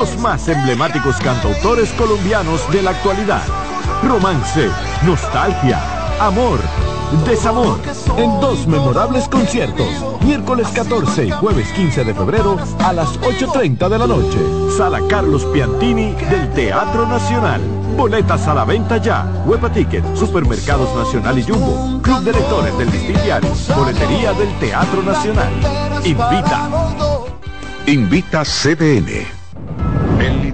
Los más emblemáticos cantautores colombianos de la actualidad. Romance, nostalgia, amor, desamor. En dos memorables conciertos. Miércoles 14 y jueves 15 de febrero a las 8.30 de la noche. Sala Carlos Piantini del Teatro Nacional. Boletas a la venta ya. Huepa Ticket, Supermercados Nacional y Jumbo. Club de Lectores del Diario. Boletería del Teatro Nacional. Invita. Invita CDN.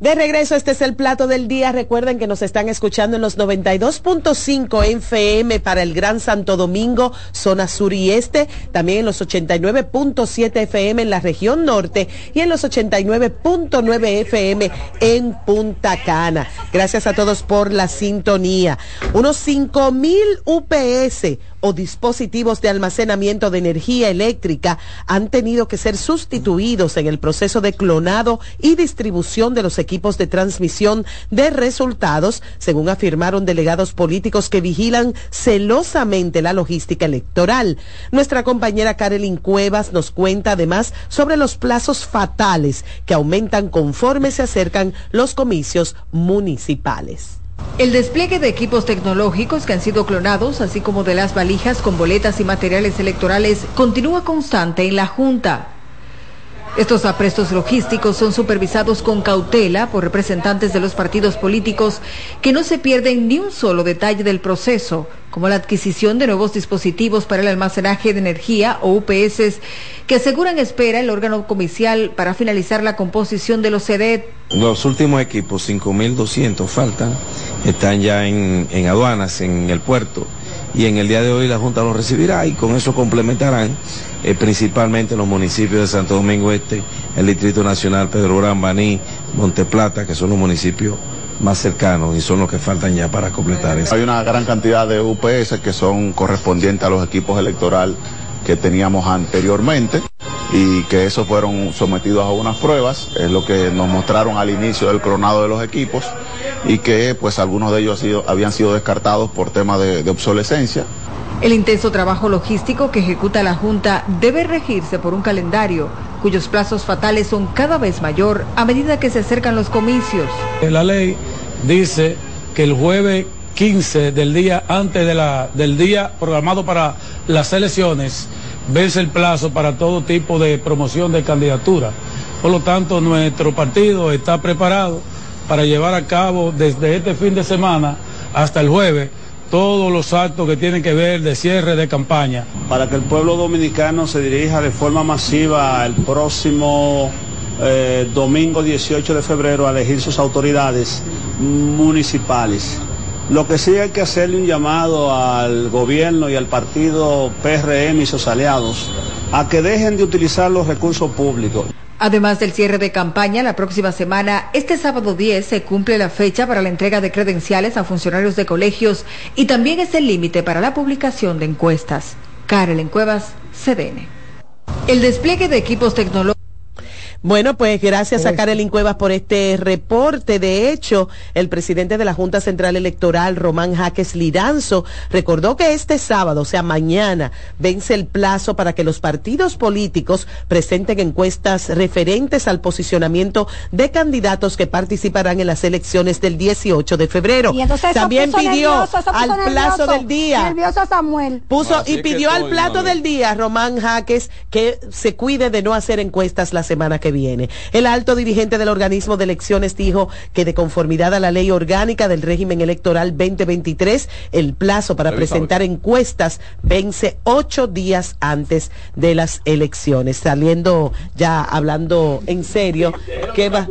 De regreso, este es el plato del día. Recuerden que nos están escuchando en los 92.5 FM para el Gran Santo Domingo, zona sur y este, también en los 89.7 FM en la región norte y en los 89.9 FM en Punta Cana. Gracias a todos por la sintonía. Unos 5.000 UPS o dispositivos de almacenamiento de energía eléctrica han tenido que ser sustituidos en el proceso de clonado y distribución de los equipos de transmisión de resultados, según afirmaron delegados políticos que vigilan celosamente la logística electoral. Nuestra compañera Carolyn Cuevas nos cuenta además sobre los plazos fatales que aumentan conforme se acercan los comicios municipales. El despliegue de equipos tecnológicos que han sido clonados, así como de las valijas con boletas y materiales electorales, continúa constante en la Junta. Estos aprestos logísticos son supervisados con cautela por representantes de los partidos políticos que no se pierden ni un solo detalle del proceso, como la adquisición de nuevos dispositivos para el almacenaje de energía o UPS que aseguran espera el órgano comicial para finalizar la composición de los CEDET. Los últimos equipos, 5.200 faltan, están ya en, aduanas, en el puerto, y en el día de hoy la Junta los recibirá y con eso complementarán eh, principalmente los municipios de Santo Domingo Este, el Distrito Nacional, Pedro Gran, Baní, Monteplata, que son los municipios más cercanos y son los que faltan ya para completar eso. Hay una gran cantidad de UPS que son correspondientes a los equipos electorales que teníamos anteriormente y que esos fueron sometidos a unas pruebas, es lo que nos mostraron al inicio del cronado de los equipos y que pues algunos de ellos habían sido descartados por tema de, de obsolescencia. El intenso trabajo logístico que ejecuta la Junta debe regirse por un calendario cuyos plazos fatales son cada vez mayor a medida que se acercan los comicios. La ley dice que el jueves 15 del día antes del día programado para las elecciones vence el plazo para todo tipo de promoción de candidatura. Por lo tanto, nuestro partido está preparado para llevar a cabo desde este fin de semana hasta el jueves todos los actos que tienen que ver de cierre de campaña. Para que el pueblo dominicano se dirija de forma masiva el próximo eh, domingo 18 de febrero a elegir sus autoridades municipales. Lo que sí hay que hacerle un llamado al gobierno y al partido PRM y sus aliados a que dejen de utilizar los recursos públicos. Además del cierre de campaña, la próxima semana, este sábado 10, se cumple la fecha para la entrega de credenciales a funcionarios de colegios y también es el límite para la publicación de encuestas. Karel en Cuevas, CDN. El despliegue de equipos tecnológicos Bueno, pues gracias a Karelin Cuevas por este reporte. De hecho, el presidente de la Junta Central Electoral, Román Jaques Liranzo, recordó que este sábado, o sea, mañana, vence el plazo para que los partidos políticos presenten encuestas referentes al posicionamiento de candidatos que participarán en las elecciones del 18 de febrero. También pidió al plazo del día. Nervioso Samuel. Puso y pidió al plato del día, Román Jaques, que se cuide de no hacer encuestas la semana que viene. El alto dirigente del organismo de elecciones dijo que de conformidad a la ley orgánica del régimen electoral 2023, el plazo para presentar encuestas vence ocho días antes de las elecciones. Saliendo ya hablando en serio, ¿qué va,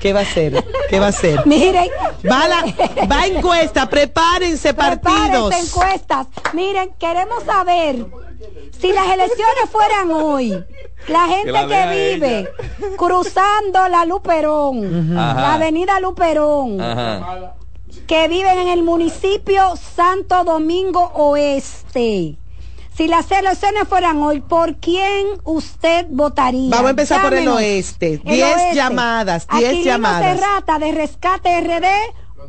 qué va a hacer? ¿Qué va a hacer? Miren, va, la, va encuesta, prepárense partidos. Prepárense encuestas. Miren, queremos saber si las elecciones fueran hoy, la gente que, vive cruzando la Luperón, la avenida Luperón, que viven en el municipio Santo Domingo Oeste. Si las elecciones fueran hoy, ¿por quién usted votaría? Vamos a empezar por el oeste. Diez llamadas, diez llamadas. Serrata de Rescate RD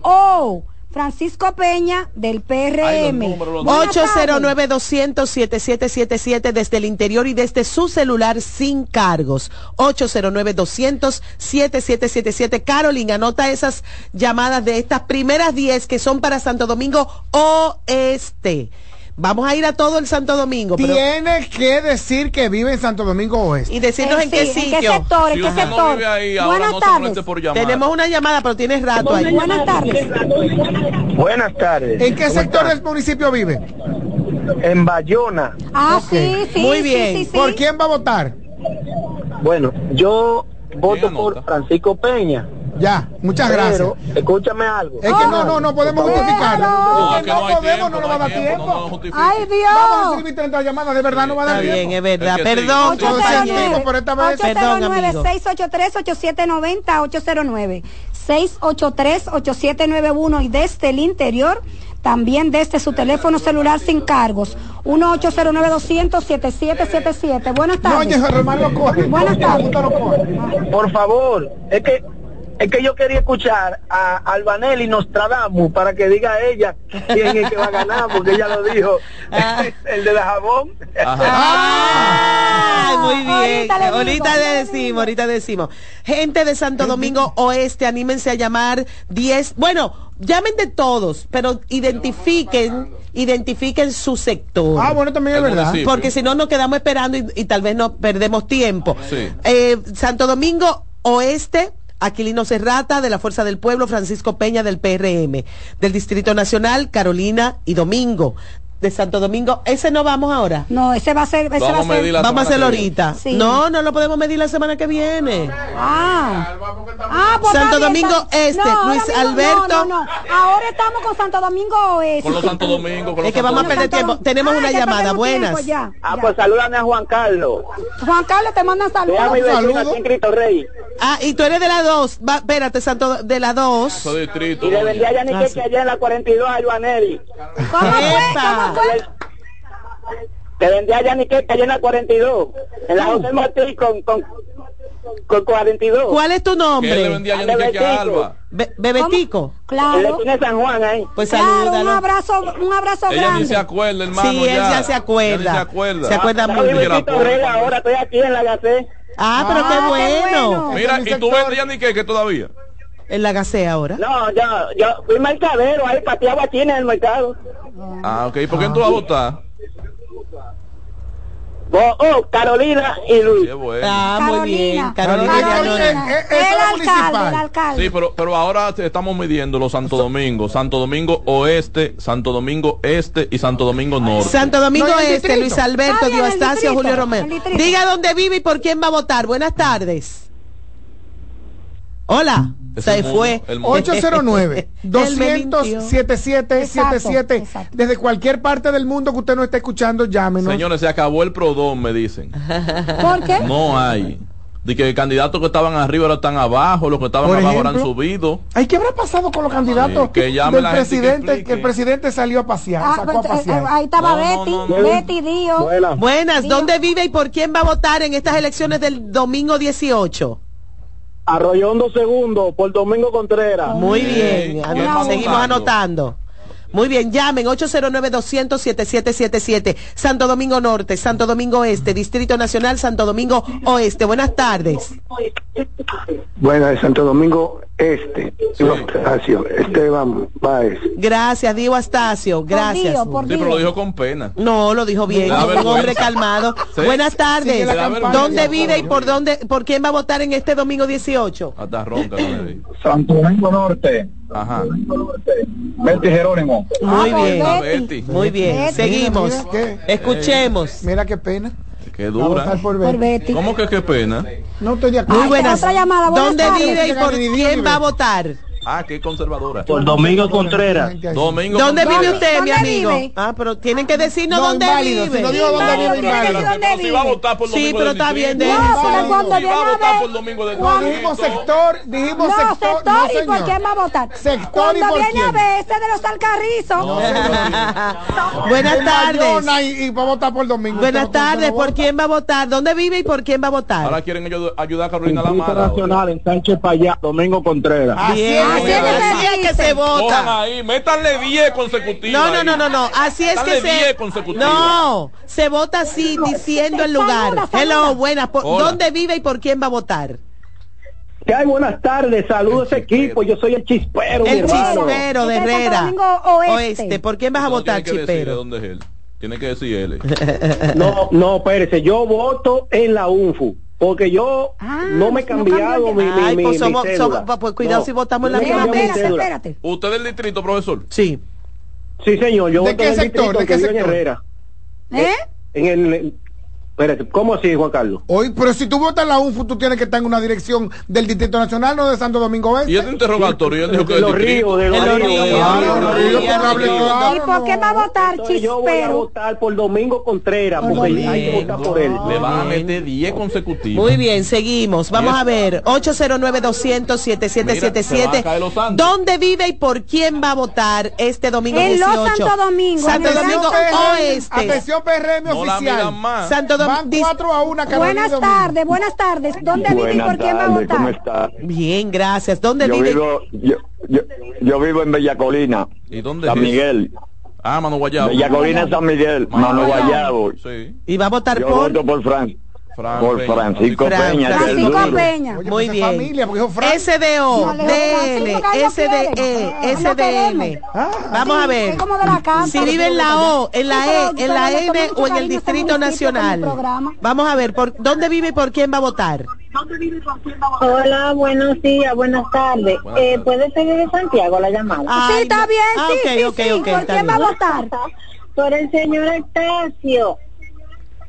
o Francisco Peña del PRM. 809-200-7777 desde el interior y desde su celular sin cargos. 809-200-7777. Carolina, anota esas llamadas de estas primeras 10 que son para Santo Domingo Oeste. Vamos a ir a todo el Santo Domingo. Tiene que decir que vive en Santo Domingo Oeste. Y decirnos en qué sitio. ¿En qué sector? ¿En qué sector? Buenas tardes. Tenemos una llamada, pero tienes rato ahí. Buenas tardes. Buenas tardes. ¿En qué sector del municipio vive? En Bayona. Ah, sí, sí. Muy bien. ¿Por quién va a votar? Bueno, yo voto por Francisco Peña. Ya, muchas gracias. Escúchame algo. Es que no, no, no podemos justificarlo. No, es que no, podemos, no nos va a dar tiempo. Ay, Dios. Vamos a recibir 30 llamadas, de verdad no va a dar tiempo. bien, es verdad. Perdón, compañero. por esta vez. Perdón, amigo. 683-8790, 809. 683-8791 y desde el interior también desde su teléfono celular sin cargos. 1-809-200-7777. Buenas tardes. No. Buenas tardes. Por favor, es que es que yo quería escuchar a Albanelli Nostradamus para que diga a ella quién es que va a ganar, porque ella lo dijo, el de la jabón. Ah, muy bien. Ahorita, le decimos, ahorita decimos. Gente de Santo Domingo Oeste, anímense a llamar 10. Bueno, llamen de todos, pero identifiquen, identifiquen su sector. Ah, bueno, también es verdad. Porque si no, nos quedamos esperando y, y tal vez no perdemos tiempo. Sí. Eh, Santo Domingo Oeste, Aquilino Serrata, de la Fuerza del Pueblo, Francisco Peña del PRM, del Distrito Nacional, Carolina y Domingo. De Santo Domingo, ese no vamos ahora. No, ese va a ser. Ese Vamos va a a medir ser. la Vamos a hacerlo ahorita. Sí. No, no lo podemos medir la semana que viene. Ah. Ah, pues Santo bien, Domingo está- Este, No, Luis mismo- Alberto. No, no, no. Ahora estamos con Santo Domingo Oeste. Con los Santo Domingo, con los Es que vamos a perder tiempo. Dom- Tenemos Ah, una llamada. Buenas. tiempo, ya, Ah, ya. pues salúdame a Juan Carlos. Juan Carlos te manda saludos. Vea mi vecino saludo. aquí en Cristo Rey. Ah, y tú eres de la 2. Va, espérate, Santo, de la 2. Domingo. distrito. Y le vendí a Yannick Ah, que allá en la 42 a Joanelli. ¿Cómo fue? ¿Cómo? Te vendí a Yannick que allá en la 42. En la José Martí con, con, con 42. ¿Cuál es tu ¿Qué le nombre? vendía a Alba? Be- Bebetico. En la Claro. de San Juan ahí. Pues Claro, un salúdalo. abrazo, un abrazo Ella ni grande. se acuerda, hermano. Sí, él ya se acuerda. Ya ni se acuerda. Se acuerda Estaba muy en bien. Rey ahora, estoy aquí en la Gacé. Ah, pero Ah, qué qué bueno. bueno. Mira, ¿y tú vendes Yannick que todavía? En la gasea ahora. No, yo, yo fui mercadero ahí, pateaba aquí en el mercado. Ah, ok. ¿Y por qué tú vas a votar? Bo- Oh, Carolina y Luis. Qué bueno. Ah, muy bien. Carolina. Carolina. Eh, eh, El es alcalde, el alcalde. Sí, pero, pero ahora estamos midiendo los Santo Domingo. Santo Domingo Oeste, Santo Domingo Este y Santo Domingo Norte. Santo Domingo No, Este. Luis Alberto, Diostacio, distrito, Julio Romero. Diga dónde vive y por quién va a votar. Buenas tardes. Hola. Es Se el mundo, fue. el mundo. 809 Él me 200 mintió. 7777 Exacto, exacto. desde cualquier parte del mundo que usted no esté escuchando llámenos Señores, se acabó el prodón, me dicen. ¿Por qué? No hay. de que candidatos que estaban arriba ahora están abajo, los que estaban Por abajo ahora han subido. Ay, ¿qué habrá pasado con los candidatos Sí, que llame del la gente que presidente? Que, el presidente salió a pasear, Ah, sacó a pues, eh, pasear. ahí estaba No, Betty, no, no. Betty Dio. Buenas, ¿dónde vive y por quién va a votar en estas elecciones del domingo 18? Arroyondo segundo por Domingo Contreras. Muy Bien, seguimos anotando. Muy bien, llamen 809-200-7777. Santo Domingo Norte, Santo Domingo Este, Distrito Nacional, Santo Domingo Oeste. Buenas tardes. Bueno, de Santo Domingo Este, Estacio, Esteban Báez. Gracias, Dio Astacio. Gracias. Por Sí, pero lo dijo con pena. No, lo dijo bien, un vergüenza. hombre calmado. Sí. Buenas tardes. ¿Dónde vive y por dónde, por quién va a votar en este domingo 18? Hasta ronca. no. Santo Domingo Norte, Ajá. Betty Jerónimo. Muy Ah, bien, Betty. Muy bien. Betty. Seguimos. Mira, mira, Escuchemos. Mira qué pena. Qué dura. por Por Betty. Betty. ¿Cómo que qué pena? No estoy de acuerdo. Muy buenas. otra llamada, buenas ¿Dónde tardes. vive y por quién va a Betty. votar? Ah, qué conservadora. Por Domingo Contreras. Domingo. ¿Dónde Contreras. vive usted, mi ¿Dónde amigo? vive? Ah, pero tienen que decirnos No, dónde inválido, si vive. no digo dónde vive, inválido. Pero si va a vive. votar por Sí, domingo pero del está bien, pero cuando Si va a viene votar por domingo No, dijimos sector, dijimos No, sector. sector, no, ¿y por quién va a votar? Sector, Cuando ¿y por viene quién? a ver este de los alcarrizos. Buenas En tardes. Y, va a votar por domingo. Buenas tardes. no ¿Por quién va a votar? ¿Dónde vive y por quién va a votar? Ahora quieren ayudar a Carolina ahora. Nacional en Sánchez Payá, Domingo Contreras. Así Bien, es, Así es que que se vota. ahí, métanle 10 consecutivos. No, no, no, no, no. Así es que se. 10 consecutivos. No, se vota así, diciendo el lugar. Hello, buenas. ¿Por- Hola. ¿Dónde vive y por quién va a votar? ¿Qué hay? Buenas tardes, saludos equipo, yo soy el chispero, El chispero de Herrera. Oeste. ¿Por quién vas a No votar, tiene que decirle chipero? dónde es él. Tiene que decir él. No, no, espérese, yo voto en la UNFU, porque yo Ah, no me he cambiado mi, mi, Ay, pues mi somos- cédula. somos- pues cuidado si votamos en la misma Espérate, espérate. ¿Usted del distrito, profesor? Sí. Sí, señor, yo ¿De voto qué en el sector? distrito ¿De qué en sector? Herrera. ¿Eh? En el... Espérate, ¿cómo así, Juan Carlos? Hoy, pero si tú votas en la UNFU, tú tienes que estar en una dirección del Distrito Nacional, no de Santo Domingo Oeste. Y este interrogatorio, él dijo que los ríos, de los ríos. ¿Y por qué va a votar Entonces yo voy a chispero? votar por Domingo Contreras, Por porque Domingo. hay que votar por él. Le van a meter 10 consecutivos. Muy bien, seguimos. Vamos a ver. 809-200-7777. Mira, se van a caer los santos. ¿Dónde vive y por quién va a votar este domingo En los 18? Santo Domingo, Santo Domingo Oeste. Atención PRM oficial. Santo Dom- Van dis- 4 a 1 Buenas tardes, buenas tardes. ¿Dónde vive y por quién va a votar? está? Bien, gracias. ¿Dónde Yo vive? vivo, yo, yo, yo vivo en Bellacolina, ¿Y dónde San es? Miguel. Ah, Mano Guayabo. Bellacolina, San Miguel, Mano Guayabo. Sí. Y va a votar Yo por voto por Fran, Fran por Peña. Francisco Fran- Peña, Francisco. Peña. Oye, Muy pues bien. familia. SDO, DL, SDE. Ah, SDN. Vamos a ver. Si vive en la O, en la E, en la N o en el este Distrito Nacional. Vamos a ver, por ¿dónde vive y por quién va a votar? Hola, buenos días, buenas tardes. Eh, ¿Puede ser de Santiago la llamada? Ay, Sí, está bien, Ah, sí, ¿Por quién va a votar? Por el señor Estacio.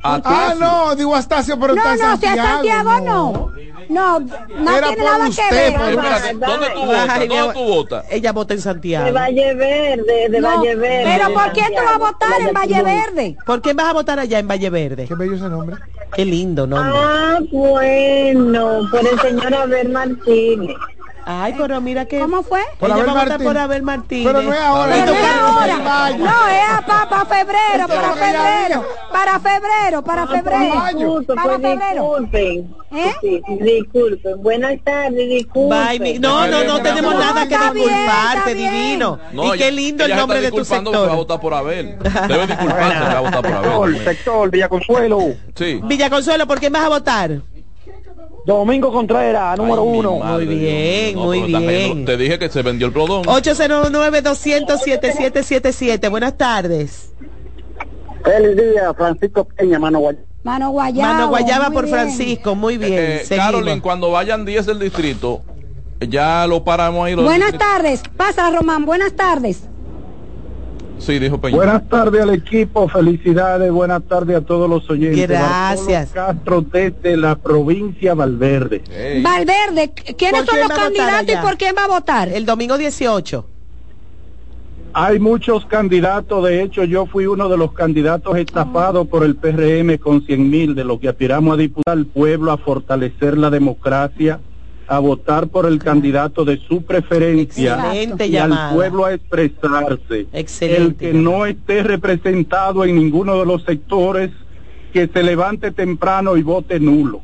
Ah, no, digo Astacio, pero No, está en no, si es Santiago. Santiago no. No, no Era tiene por nada usted, que ver. Espérate, ¿dónde tú votas? ¿Dónde tú votas? Ella vota en De Santiago. Valle Verde, de No, Valle Verde. pero de ¿por qué tú vas a Santiago, votar en Valle. Verde? ¿Por quién vas a votar allá en Valle Verde? Qué bello ese nombre. Qué lindo nombre. Ah, bueno, por el señor Abel Martínez. Ay, pero mira que ¿Cómo fue? Por Abel va a votar Martínez. por Abel Martínez. Pero no es ahora. Pero no es ahora. No, es para febrero, para ella febrero, para febrero, para febrero. Para febrero. disculpen. ¿Eh? Sí, disculpen. Buenas tardes, disculpen. No, no, no tenemos nada que disculparte, divino. No, y qué lindo el nombre de tu que va a sector. votar por Abel. Debe disculparse que va a votar por Sector, Abel. sector, Villa Consuelo, Sí. Villa Consuelo, ¿por quién vas a votar? Domingo Contreras, número Ay, uno. madre Muy bien, muy bien. Te dije que se vendió el plodón. 809-200-7777. Buenas tardes. Feliz día, Francisco Peña, Mano Guayabo. Mano Guayaba. Mano Guayaba por bien. Francisco. Muy bien. Eh. Carolyn, cuando vayan 10 del distrito, ya lo paramos ahí. los Buenas distritos. tardes. Pasa, Román. Buenas tardes. Sí, dijo Peña. Buenas tardes al equipo, felicidades, buenas tardes a todos los oyentes. Gracias. Bartolo Castro desde la provincia Valverde. Valverde, ¿quiénes ¿Por son los candidatos y por quién va a votar? El domingo 18. Hay muchos candidatos, de hecho yo fui uno de los candidatos estafados por el PRM con 100 mil, de lo que aspiramos a diputar al pueblo, a fortalecer la democracia, a votar por el candidato de su preferencia Excelente y llamada. al pueblo a expresarse. Excelente El que no esté representado en ninguno de los sectores, que se levante temprano y vote nulo.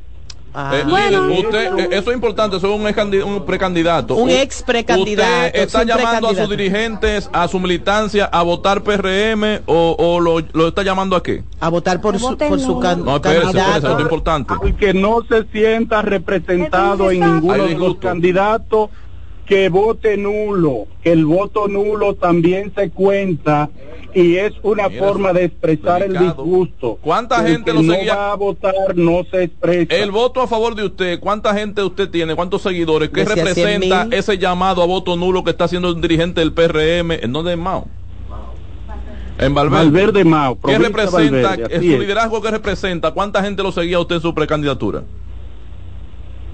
Eh, líder, usted, eh, eso es importante, eso es un, un precandidato. Un ex precandidato, ¿Usted está llamando a sus dirigentes, a su militancia, a votar PRM o, o lo, lo está llamando a qué? A votar por su, por su can- No, espérese, espérese, candidato. eso es importante. Al que no se sienta representado en ninguno de los candidatos, que vote nulo, que el voto nulo también se cuenta y es una forma de expresar el disgusto. ¿Cuánta El gente que lo no seguía? va a votar no se expresa. El voto a favor de usted, ¿cuánta gente usted tiene? ¿Cuántos seguidores? ¿Qué Decía representa 100.000. ese llamado a voto nulo que está haciendo el dirigente del PRM? ¿En dónde es Mao? En Valverde. Valverde Mao, ¿Qué representa? Valverde, ¿Es así su es. liderazgo qué representa? ¿Cuánta gente lo seguía a usted en su precandidatura?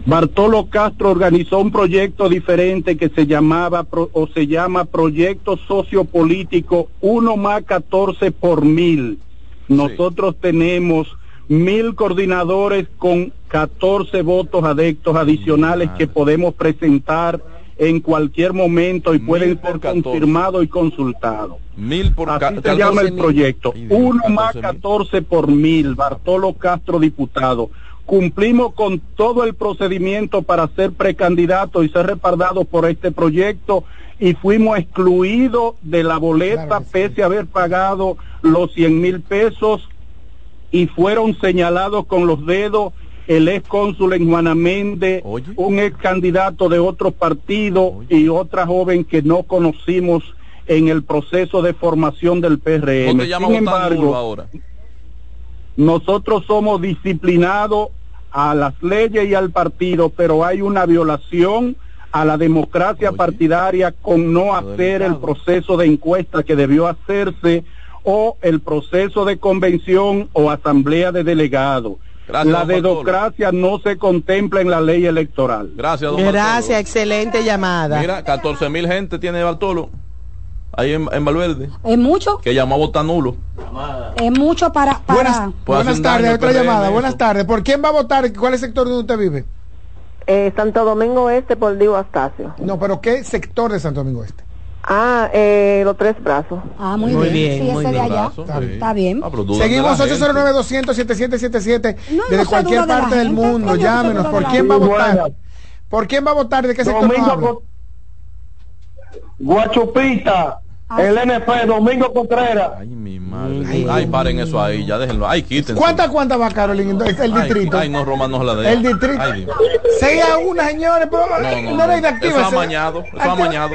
Bartolo Castro organizó un proyecto diferente que se llamaba o se llama Proyecto Sociopolítico 1 más 14 por mil. Nosotros tenemos mil coordinadores con 14 votos adeptos adicionales que podemos presentar en cualquier momento y pueden ser confirmados y consultados. Mil por Así se 14 llama el proyecto. Ay, Dios, Uno más 14 mil. 14 por mil. Bartolo Castro, diputado. Cumplimos con todo el procedimiento para ser precandidato y ser respaldado por este proyecto y fuimos excluidos de la boleta pese a haber pagado los 100 mil pesos y fueron señalados con los dedos el ex cónsul en Juana Méndez, un ex candidato de otro partido y otra joven que no conocimos en el proceso de formación del PRM. ¿Dónde llama Sin embargo, ahora? Nosotros somos disciplinados a las leyes y al partido, pero hay una violación a la democracia partidaria con no hacer el proceso de encuesta que debió hacerse o el proceso de convención o asamblea de delegados. Gracias, la democracia no se contempla en la ley electoral. Gracias, don Gracias, excelente llamada. Mira, 14 mil gente tiene Bartolo. Ahí en, en Valverde. Es mucho, Que llamó a votar nulo. es mucho para... para... Buenas un tardes, otra llamada. eso. Buenas tardes. ¿Por quién va a votar? ¿Cuál es el sector donde usted vive? Eh, Santo Domingo Este por Diego Astacio. No, pero ¿qué sector de Santo Domingo Este? Ah, eh, los tres brazos. Ah, muy, Muy bien. bien, Sí, muy ese de bien. allá. Brazo, Está, sí. está bien. Seguimos 809-200-7777 No, desde no cualquier de parte del gente, mundo. Llámenos. ¿Por de quién va a votar? Buenas. ¿Por quién va a votar? ¿De qué sector Domingo Guachupita, el NP, Domingo Contreras. Ay, mi madre. Ay, paren eso ahí, ya déjenlo. Ay, quítense. ¿Cuántas cuántas va, Carolina? El Ay, distrito. Ay, no, Roma no la de. El distrito. Ay, Dios. 6 a 1, señores. Pero No, no, no. Eso es amañado. Eso es amañado.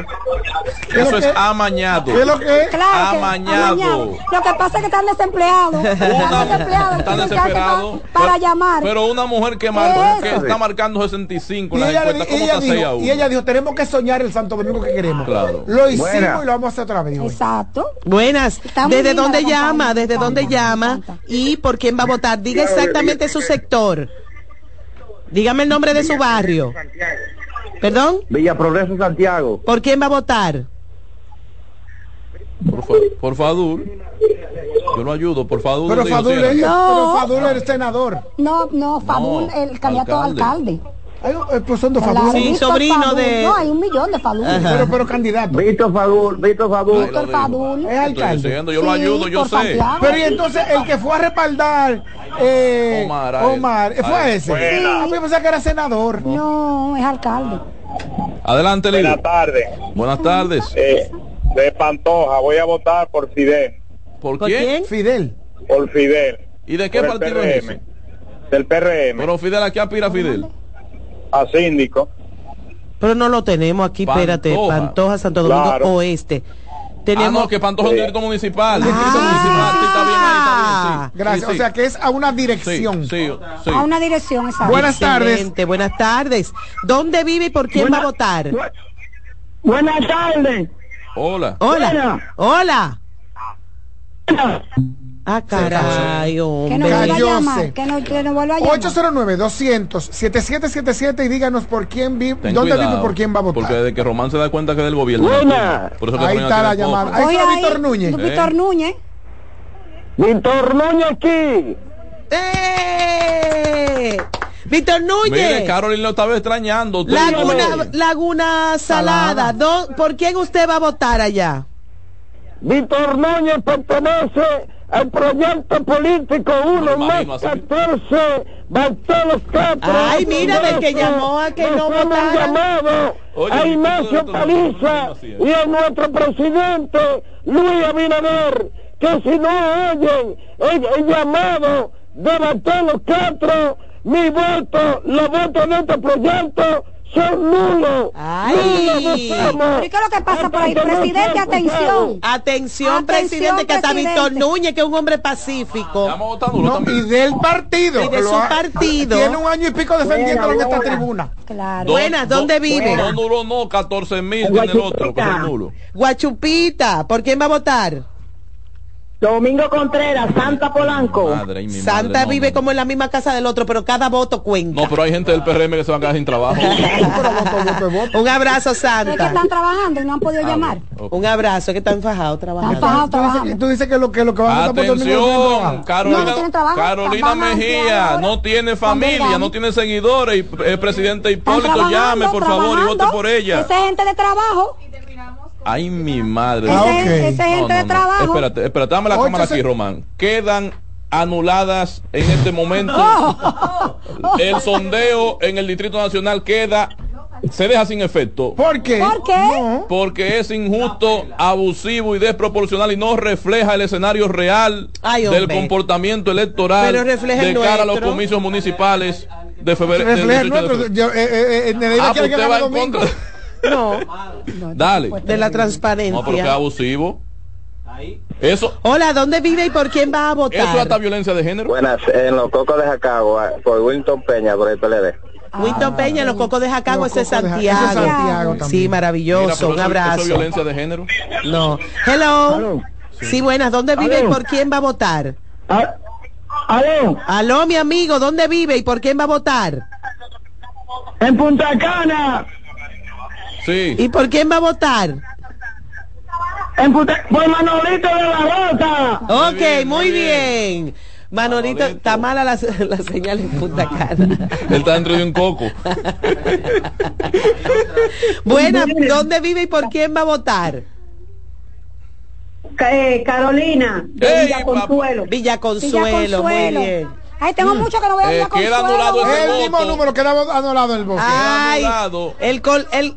¿Qué es Eso es que- amañado. ¿Qué es lo que es? Claro que Amañado. amañado. Lo que pasa es que están desempleados. Están desempleados. Están que desesperados. pa- para llamar. Pero una mujer que, mar- que está marcando 65 en Y las ella, encuestas, ¿cómo está 6 a dijo, 1? y ella dijo, tenemos que soñar el Santo Domingo que queremos. Claro. Lo hicimos Buena. y lo vamos a hacer otra vez. Exacto. Buenas. Está ¿Desde dónde llama? ¿Desde dónde llama? ¿Y por quién va a votar? Diga exactamente su sector. Dígame el nombre de su barrio. ¿Perdón? Villa Progreso, Santiago. ¿Por quién va a votar? Por, fa- por favor. Yo lo ayudo, por favor. Pero Fadul, No. pero Fadul es el senador. No, no, Fadul, el candidato alcalde. Eh, pues son dos. Sí, Víctor sobrino Fadul. de- No, hay un millón de Fadul. Pero, pero candidato. Víctor Fadul, Víctor Fadul. Lo Víctor. Fadul. Es alcalde. diciendo, yo lo Sí, ayudo, yo por sé. Santiago. Pero y entonces el que fue a respaldar eh, Omar, a él. Omar, ¿fue A a él. ese? Buena. A mí me pensaba que era senador. No, es alcalde. Adelante, Lidia. Buenas tardes. Buenas tardes. Eh, de Pantoja, voy a votar por Fidel. ¿Por ¿Por quién? quién? Fidel. Por Fidel. ¿Y de qué Por partido es ese? Del PRM. Pero Fidel, ¿a qué aspira Fidel? A síndico. Pero no lo tenemos aquí, espérate. Pantoja. Pantoja, Santo Domingo Claro. Oeste. Ah, Tenemos... no, que Pantoja es un distrito municipal. Distrito Ah. municipal. Sí, está bien ahí, está bien. Sí. Gracias. Sí, sí. O sea que es a una dirección. sí, sí. A una dirección, exacto. Buenas tardes. Buenas tardes. ¿Dónde vive y por quién Buena- va a votar? Bu- Buenas tardes. Hola. Hola. Buena. Hola. Ah, caray, hombre. Que nos vuelva a llamar. Que nos, que nos vuelva a llamar. 809-200-7777 y díganos por quién vive, dónde cuidado, vive y por quién va a votar. Porque desde que Román se da cuenta que es del gobierno. Buena. Por eso que Ahí está la llamada. Ahí está Víctor Núñez. Víctor Núñez. Víctor Núñez aquí. ¡Eh! Víctor Núñez. Mire, Carolina lo estaba extrañando. Laguna, Laguna Salada. ¿Por quién usted va a votar allá? Víctor Núñez pertenece al proyecto político 1 más 14 Bartolo Castro. Ay, mira, del que llamó a que no votara. llamado Oye, a ¿y Ignacio Paliza y a nuestro presidente Luis Abinader que si no oyen el, el llamado de Bartolo Castro mi voto, los votos de este proyecto son nulos. Ay. ¿Pero ¿y qué es lo que pasa por ahí? Presidente, atención. Atención, presidente, que está presidente. Víctor Núñez, que es un hombre pacífico. No, y del partido. Y de que lo su ha- partido. Tiene un año y pico defendiéndolo en esta tribuna. Claro. Buenas, ¿dónde vive? No, nulo no, 14 mil tiene el otro, que son nulos. Guachupita, ¿por quién va a votar? Domingo Contreras, Santa Polanco. Madre, ay, mi Santa madre, no, vive como en la misma casa del otro, pero cada voto cuenta. No, pero hay gente del PRM que se va a quedar sin trabajo. Un abrazo, Es que Santa. están trabajando y no han podido Ah, llamar. Un abrazo, que están fajados trabajando. Tú trabajando. tú dices que lo que, lo que va a votar por domingo no tiene Atención. Carolina, No, no tiene trabajo, Carolina Mejía no tiene familia, no tiene seguidores y el presidente Hipólito llame por favor y vote por ella. Esa es gente de trabajo. Ay, mi madre. Ah, Esa ok. es- esa es gente de trabajo. Espérate, espérate, dame la Ocho, cámara aquí, Román. Quedan anuladas en este momento. El sondeo en el Distrito Nacional queda, se deja sin efecto. ¿Por qué? ¿Por qué? No. Porque es injusto, abusivo y desproporcional y no refleja el escenario real Ay, del comportamiento electoral Pero refleja de el cara a los comicios municipales de febrero. del Refleja el 18 de nuestro. febrero. Yo, eh, eh, eh, Nereida Ah, quiere pues que usted va gane en domingo. contra. No, Dale. de la transparencia. No, pero que abusivo. Eso, Hola, ¿dónde vive y por quién va a votar? eso es hasta violencia de género. Buenas, en los cocos de Jacagua, por Wilton Peña, por el PLD. Winston Peña, los cocos de Jacago, Los ese es Cocos de Ja- Santiago. ese es Santiago también. Sí, maravilloso. un eso- abrazo. Eso es violencia de género. No. Hello. Sí, buenas. ¿Dónde vive y por quién va a votar? Aló, Aló, mi amigo, ¿dónde vive y por quién va a votar? en Punta Cana, Sí. ¿Y por quién va a votar? en por Manolito de la Rosa. Ok, bien, muy muy bien. Manolito, Manolito. está mala la, la señal en Punta Cana. Él está dentro de un coco. Buena, ¿dónde vive y por quién va a votar? Eh, Carolina, de Ey, Villa Consuelo. Villa Consuelo, muy bien. Ay, tengo mucho que no voy a Eh, Villa queda anulado Consuelo. ese Es el mismo voto. número que daba anulado el bosque. Ay, anulado. el col, el,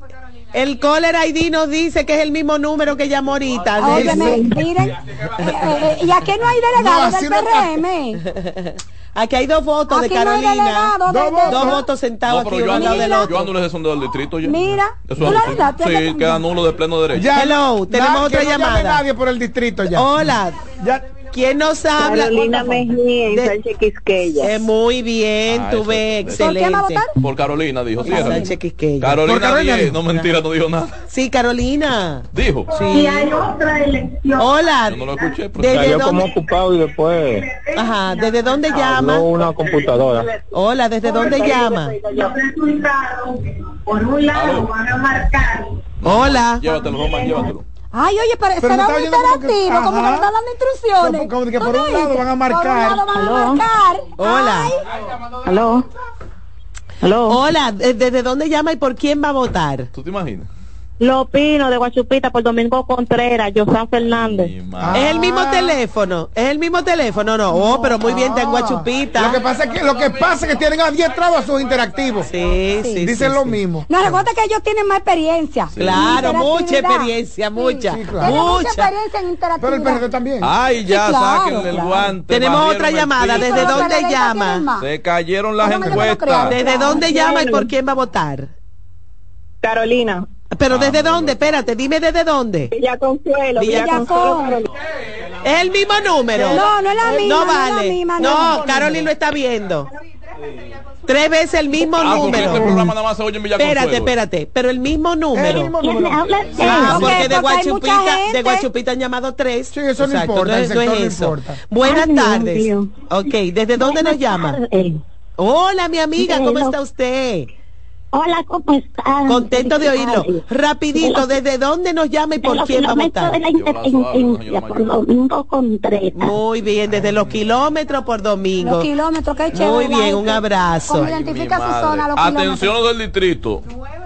el caller ID nos dice que es el mismo número que llamó ahorita. Óyeme, miren, eh, eh, y aquí no hay delegado No, del no. Eh, Aquí hay dos votos de Aquí no hay Carolina. delegado Dos de- de- votos. Dos votos sentados No, aquí yo uno al lado del otro. yo anulé ese sondeo del distrito ya. Mira, Eso tú es la anulaste, Sí, queda nulo de pleno derecho. Ya, Hello, tenemos otra no llamada. nadie por el distrito ya. Hola, Ya. ¿Quién nos habla? Carolina Mejía y De- Sánchez Quisqueya. Eh, muy bien, Ah, ves, eso- ¿Por quién va a excelente. votar? Por Carolina dijo. Sí, era. Sánchez Quisqueya. Carolina, Carolina 10. dijo. No mentira, no dijo nada. Sí, Carolina. Dijo. Sí. Y hay otra elección. Hola. Yo no lo escuché. pero- ¿Desde Cayó como dónde? ocupado y después Ajá, ¿desde dónde llama? habló una computadora. Hola, ¿desde dónde llama? Los resultados, por un lado, van a marcar Hola. Llévatelo, Román, llévatelo. Ay, oye, pero, Pero será muy oyendo como que- interactivo, como que le están dando instrucciones. Como- como que ¿Tú por un no lado van a Por marcar. un lado van a Aló. marcar. Hola. Ay, Aló. Aló. Hola, ¿de- ¿desde dónde llama y por quién va a votar? ¿Tú te imaginas? Lopino de Guachupita por Domingo Contreras, Josán Fernández. ¿Es el mismo teléfono? ¿Es el mismo teléfono? No, oh, pero muy bien, tengo a Lo Chupita. que pasa es que lo que pasa es que tienen adiestrado a sus interactivos. Sí, sí. Dicen sí, lo sí. mismo. No, recuerda que ellos tienen más experiencia. Claro, En mucha experiencia, mucha. sí, claro. Tienen mucha Mucha. experiencia en interactividad. Pero el PRD también. Ay, ya, Sí, claro, saquen el guante. Tenemos otra llamada. ¿Desde dónde llama? Se cayeron las lo encuestas. ¿Desde dónde llama y por quién va a votar? Carolina. Pero Ah, ¿desde dónde? Espérate, dime desde dónde. Villa Consuelo. Villa Villa Consuelo. ¿Es el mismo número? No, no es la misma, No no es la vale. misma, No, no. Carolyn lo está viendo. Tres veces el mismo Ah, número. este programa nada más se oye en Villaconsuelo. Espérate, espérate, pero el mismo número. mismo número. Ah, porque de Guachupita, de Guachupita han llamado tres. Sí, eso no importa, el no, es no eso. importa. Buenas Ay, Dios tardes. mío. Ok, ¿desde dónde nos llama? Hola, mi amiga, ¿cómo está usted? Hola, ¿cómo están? Contento de oírlo. Rapidito, ¿desde dónde nos llama y De por los quién va a kilómetros votar? de la Independencia por Domingo Contreras. Muy bien, desde los kilómetros por domingo. Los kilómetros, qué chévere. Muy bien, un abrazo. Como identifica su zona, los Atención kilómetros. del distrito.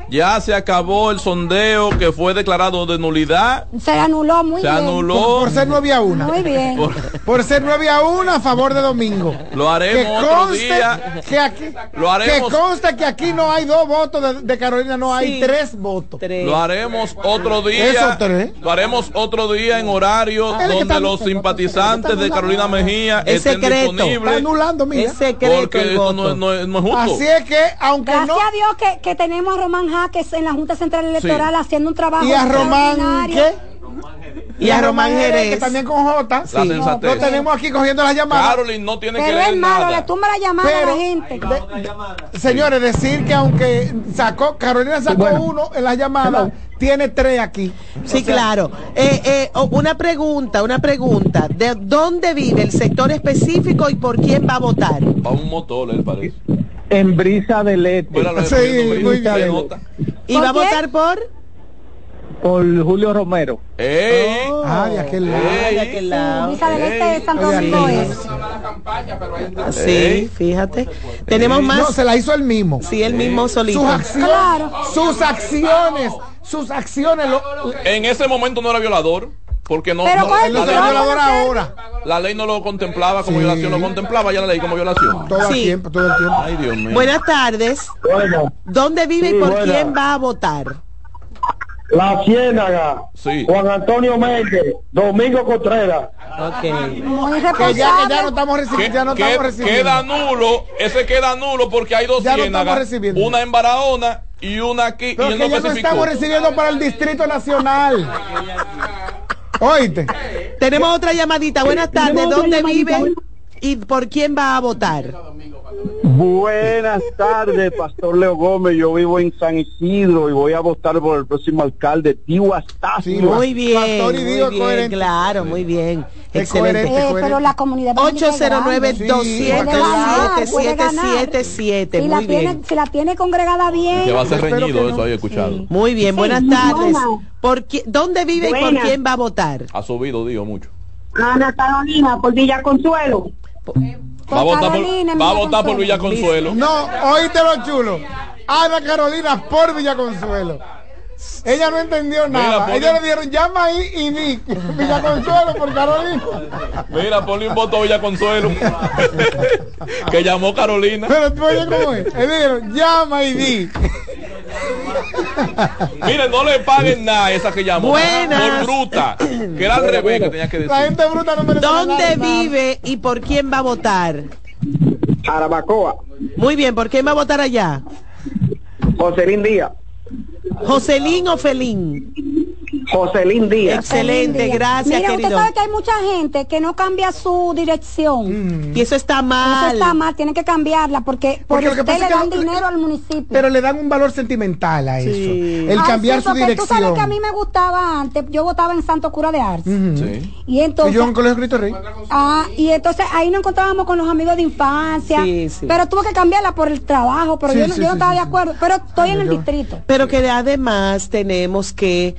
Ya se acabó el sondeo que fue declarado de nulidad. Se anuló muy Se bien. anuló. Por ser nueve a una. Muy bien. Por- Por ser nueve a una a favor de Domingo. Lo Que haremos otro conste día. que aquí, Lo haremos. que conste que aquí no hay dos votos de, de Carolina, no hay Sí. tres votos. Tres. Lo haremos otro día. Eso tres. Lo haremos otro día en horario que donde está- los simpatizantes de Carolina Mejía Es estén secreto. Está disponibles. anulando, mira. Es secreto Porque el esto voto. no, es- no es- no es justo. Así es que, aunque Gracias no. a Dios que, que tenemos a Román Jaques en la Junta Central Electoral haciendo un trabajo Y a Román. ¿qué? Y a Román Jerez. que también con J. Sí. sensatez. Lo tenemos aquí cogiendo las llamadas. Carolyn no tiene que Pero leer es malo, nada. le tumba la llamada Pero- a la gente. Señores, decir que aunque sacó, Carolina sacó uno en las llamadas, tiene tres aquí. Sí, claro. Eh, eh, una pregunta, una pregunta. ¿De dónde vive el sector específico y por quién va a votar? Va un motor, él parece. En brisa este, Míralo, Sí, muy brisa, bien. ¿Y ¿Por va a votar por? por Julio Romero. ¡Ey! Ah, de aquel lado. Ah, de aquel lado. Visa del Este de Santo Domingo sí. es. Sí, Ey. fíjate. Tenemos No, más. se la hizo el mismo. Sí, el mismo solito. Sus acciones, Claro. sus acciones, sus acciones. Lo, En ese momento no era violador. Porque no, no- el no la, es ley, ahora. la ley no lo contemplaba como Sí. violación, lo contemplaba ya la ley como violación. Todo el Sí. tiempo, todo el tiempo. Ay, Dios mío. Buenas tardes. Bueno, ¿Dónde vive Sí, y por buena. quién va a votar? La Ciénaga, Sí. Juan Antonio Méndez, Domingo Contreras. Ok. Muy Que ya, que ya no estamos Que- recibiendo, ya no que- estamos recibiendo. queda nulo, ese queda nulo porque hay dos Ya no ciénagas, estamos recibiendo. una en Barahona y una aquí Pero y que no ya no estamos recibiendo para el Distrito Nacional. Oíste. Tenemos otra llamadita. Buenas tardes. ¿Dónde vive y por quién va a votar? Buenas tardes, Pastor Leo Gómez. Yo vivo en San Isidro y voy a votar por el próximo alcalde, Tío Astacio. Sí, Muy bien, Pastor y muy bien, coherente. claro, muy bien. Excelente. Eh, pero la comunidad dominicana es grande. 809-207-7777. Si la, Muy tiene, bien. si la tiene congregada bien. Que va a ser reñido eso ahí escuchado. Muy bien, buenas Sí, tardes. ¿Por qué- ¿Dónde vive y por quién va a votar? Ha subido, digo, mucho. Ana Carolina, por Villa Consuelo. Va a votar por, Carolina, en va a votar por. Villa Consuelo. No, oíste lo chulo. Ana Carolina por Villa Consuelo. Ella no entendió nada. ponle- Ella le dieron llama ahí y di. Villa Consuelo por Carolina. Mira, ponle un voto a Villa Consuelo. que llamó Carolina. Pero tú oyes cómo es. Le dieron llama y di. Mire, no le paguen nada a esa que llamó. Buenas. Por bruta. Que era al revés que tenía que decir. La gente bruta no merece ¿Dónde nada. vive y por quién va a votar? Arabacoa, Muy bien, ¿por quién va a votar allá? Joselín Díaz, ¿Joselín o Felín? Joselín Díaz. Excelente, gracias, Mira, querido. usted sabe que hay mucha gente que no cambia su dirección. Y eso está Eso mal. está mal, tiene que cambiarla porque, Porque porque lo que usted pasa le que dan dinero al municipio. Pero le dan un valor sentimental a eso. El Ay, cambiar sí, su porque Tú sabes dirección. que a mí me gustaba antes, yo votaba en Santo Cura de Ars. Sí. Y Y entonces, yo en Colegio Cristo Rey. ah, y entonces ahí nos encontrábamos con los amigos de infancia. Sí, sí. Pero tuve que cambiarla por el trabajo, pero Sí, yo, yo no sí, estaba sí, de sí. acuerdo. Pero estoy en el yo- distrito. Pero que además tenemos que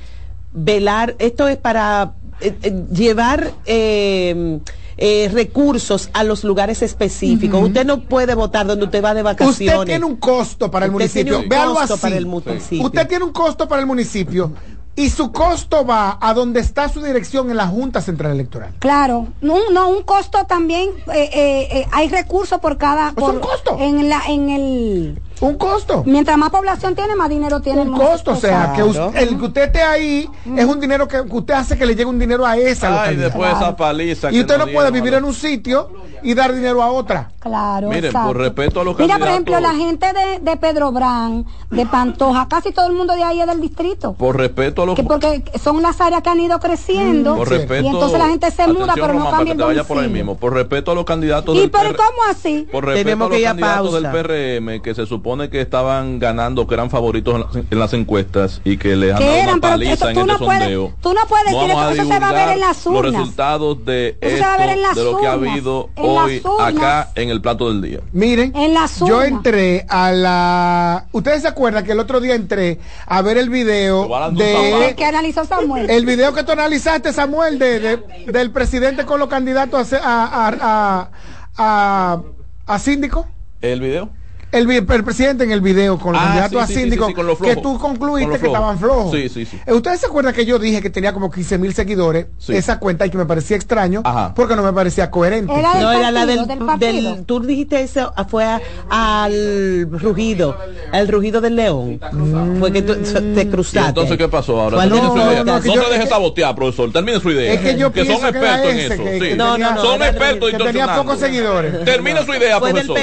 velar, esto es para eh, eh, llevar eh, eh, recursos a los lugares específicos. Usted no puede votar donde usted va de vacaciones. Usted tiene un costo para el Usted tiene municipio. un Véalo costo así. para el municipio. Usted tiene un costo para el municipio y su costo va a donde está su dirección en la Junta Central Electoral. Claro, no, no un costo también, eh, eh, eh, hay recursos por cada... Pues un por- costo. En, la, en el... Un costo. Mientras más población tiene, más dinero tiene el Un costo, o sea, que Claro. usted- el que usted esté ahí es un dinero que, usted hace que le llegue un dinero a esa Ay, localidad. después esa paliza. Y usted no puede vivir en un sitio y dar dinero a otra. Claro, Miren, exacto. por respeto a los Mira, por ejemplo, la gente de, de Pedro Brán, de Pantoja, casi todo el mundo de ahí es del distrito. Por respeto a los Que porque son las áreas que han ido creciendo. por respeto, y entonces la gente se muda, pero no cambia el vaya por ahí mismo. Por respeto a los candidatos ¿Y del pero PR cómo así? Por respeto Tenemos a los que ir a candidatos del. PRM que se supone que estaban ganando, que eran favoritos en las, en las encuestas y que les han dado eran, una paliza en este no puedes- sondeo. tú no puedes decir eso, eso se va a ver en las divulgar urnas. Los resultados de Eso se va a ver en esto, las de lo que ha habido En hoy acá en el plato del día. Miren, En las yo entré a la... ¿Ustedes se acuerdan que el otro día entré a ver el video El de... que analizó Samuel. El video que tú analizaste, Samuel, de, de- del presidente con los candidatos a, a, a, a- a síndico. ¿El video? El, el presidente en el video con los Ah, candidatos sí, a sí, sí, síndico sí, sí, con los que tú concluiste que flojos. estaban flojos. Sí, sí, sí. Eh, ¿Ustedes se acuerdan que yo dije que tenía como 15 mil seguidores Sí. esa cuenta y que me parecía extraño Ajá. porque no me parecía coherente? Era No, era la partido, del, del partido. del- Tú dijiste eso, ah, fue a- al rugido, al rugido del león. Fue que tú te ¿Y cruzaste. entonces qué pasó ahora? ¿Cuál Termine es su idea. podcast? No, que yo- se deje que- sabotear, profesor. Termine su idea. Es que yo son que era expertos en eso. que- sí. que No, no, no, son expertos que tenía pocos seguidores. Termine su idea, profesor.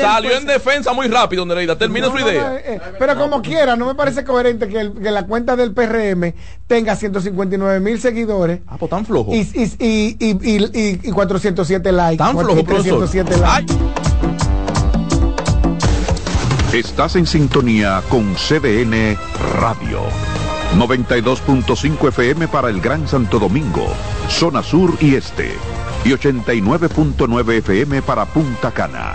Salió en pues- defensa muy rápido, Nereida. Termine No, su no, no, idea. eh, eh, pero como quiera, no me parece coherente que, el- que la cuenta del PRM tenga 159 mil seguidores Ah, pues tan flojo. y, y, y, y, y- y 407 likes. Tan flojo, y profesor. 307 likes. Estás en sintonía con CDN Radio. 92.5 FM para el Gran Santo Domingo, zona sur y este. Y 89.9 FM para Punta Cana.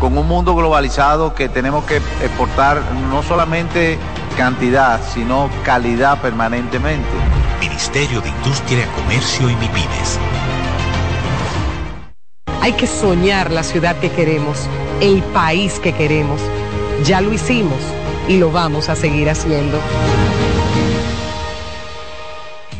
con un mundo globalizado que tenemos que exportar no solamente cantidad, sino calidad permanentemente. Ministerio de Industria, Comercio y MIPIMES. Hay que soñar la ciudad que queremos, el país que queremos. Ya lo hicimos y lo vamos a seguir haciendo.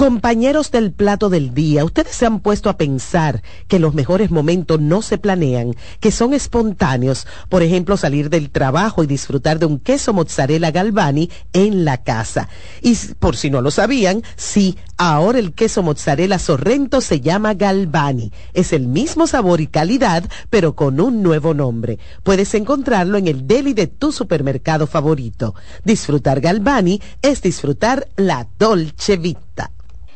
Compañeros del plato del día, ustedes se han puesto a pensar que los mejores momentos no se planean, que son espontáneos. Por ejemplo, salir del trabajo y disfrutar de un queso mozzarella Galvani en la casa. Y por si no lo sabían, sí, ahora el queso mozzarella Sorrento se llama Galvani. Es el mismo sabor y calidad, pero con un nuevo nombre. Puedes encontrarlo en el deli de tu supermercado favorito. Disfrutar Galvani es disfrutar la Dolce Vita.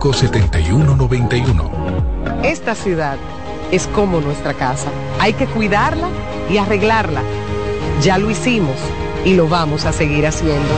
7191. Esta ciudad es como nuestra casa. Hay que cuidarla y arreglarla. Ya lo hicimos y lo vamos a seguir haciendo.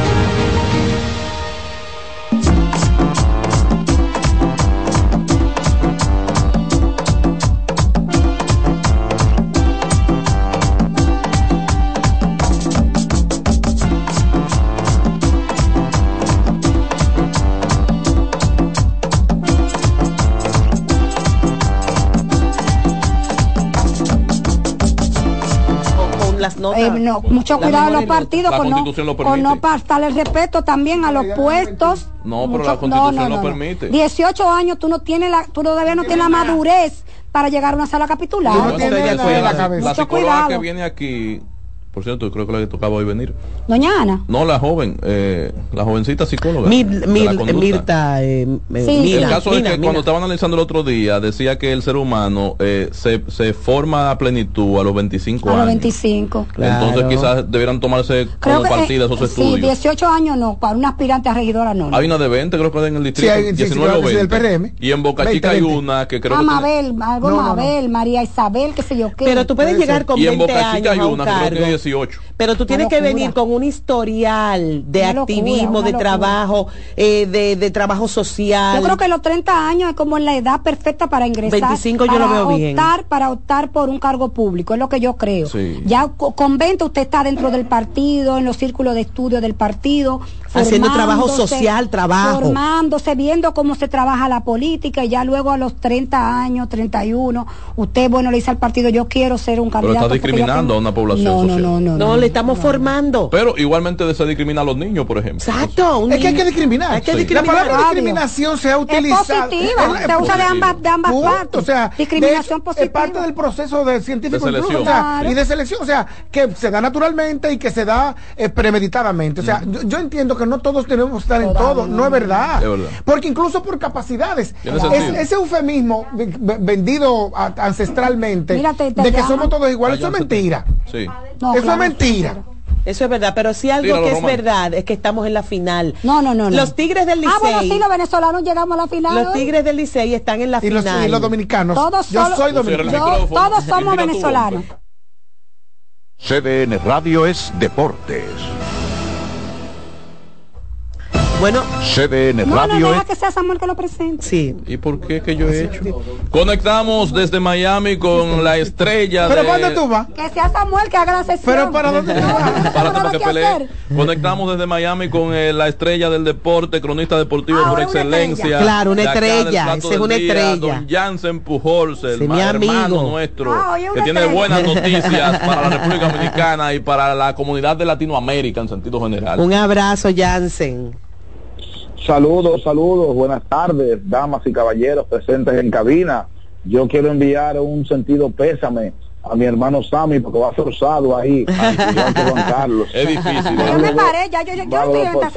Eh, no, mucho cuidado en los partidos con no, con no el respeto también a los puestos. No, pero Mucho- la constitución no, lo permite. 18 años tú no tienes la, tú todavía no tienes la madurez para llegar a una sala capitular. Mucho psicóloga que cuidado. viene aquí, por cierto, yo creo que la que tocaba hoy venir. Doña Ana. No, la joven, eh, la jovencita psicóloga. Mir- Mir-. Mirta, eh, eh, Sí, Mina, el caso Mina, es que Mina. cuando estaba analizando el otro día, decía que el ser humano eh, se, se forma a plenitud a los 25 A los años. 25. Entonces quizás debieran tomarse Creo como que, partida eh, esos sí, estudios. 18 años no, para una aspirante a regidora no. no. Hay una de 20, creo que en el distrito. Sí, hay- sí, sí, 19 o sí, del 20. PRM. Y en Boca 20, Chica hay 20. una que creo ah, que Mabel, algo No, no, no. Mabel, María Isabel, qué sé yo qué. Pero tú puedes llegar con y en 20 Boca Chica años hay a un una que creo que cargo. tiene 18. Pero tú tienes que venir con un historial de Una activismo, de locura. trabajo, eh, de, de trabajo social. Yo creo que los 30 años es como la edad perfecta para ingresar. 25 yo para lo veo bien. optar, Para optar por un cargo público, es lo que yo creo. Sí. Ya co- con 20 usted está dentro del partido, en los círculos de estudio del partido. Haciendo trabajo social, trabajo. Formándose, viendo cómo se trabaja la política y ya luego a los 30 años, 31, usted, bueno, le dice al partido, yo quiero ser un Pero candidato. está porque ya discriminando tengo- a una población no, social. No, no, no. No, le estamos formando. Pero igualmente se discrimina a los niños, por ejemplo. Exacto. un Es que hay que discriminar. Hay que Sí. discriminar. La palabra discriminación se ha Es utilizado. positiva, Es- se usa de ambas, de ambas Punto. partes. O sea, discriminación hecho, positiva. Es parte del proceso de científico De incluso, selección. o sea, Claro. y de selección, o sea, que se da naturalmente y que se da eh, premeditadamente. O sea, yo, yo entiendo que no todos tenemos que estar en todo, no es verdad. Es verdad. Porque incluso por capacidades, es- ese eufemismo ve- ve- vendido a- ancestralmente de que somos todos iguales, eso es mentira. Sí. No, eso claro, es mentira. Eso es verdad, pero si algo Tíralo, que es Román. verdad es que estamos en la final. No, no, no, no. Los Tigres del Licey. Ah, bueno, sí, los venezolanos llegamos a la final. Los. Tigres del Licey están en la Y los, final. y los dominicanos. Todos yo solo- soy dominicano. Yo- todos somos venezolanos. CDN Radio es Deportes. Bueno, CDN No, no, Radio deja es que sea Samuel que lo presente. sí. ¿Y por qué que yo he hecho? Conectamos desde Miami con la estrella ¿Pero de... para dónde tú vas? Que sea Samuel que haga la sesión. ¿Pero para dónde tú vas? Para que hacer. Conectamos desde Miami con eh, la estrella del deporte, cronista deportivo Ahora por una excelencia. estrella. Claro, una estrella, ese es una día, estrella. Don Jansen Pujols, el Sí, mi ma- hermano amigo. nuestro, Ah, que tiene estrella. buenas noticias para la República Dominicana y para la comunidad de Latinoamérica en sentido general. Un abrazo, Jansen. Saludos, saludos, buenas tardes, damas y caballeros presentes en cabina. Yo quiero enviar un sentido pésame a mi hermano Sammy porque va forzado ahí, que Juan Carlos. Es difícil. Yo ¿no? me paré, ya yo, yo, yo estoy en esta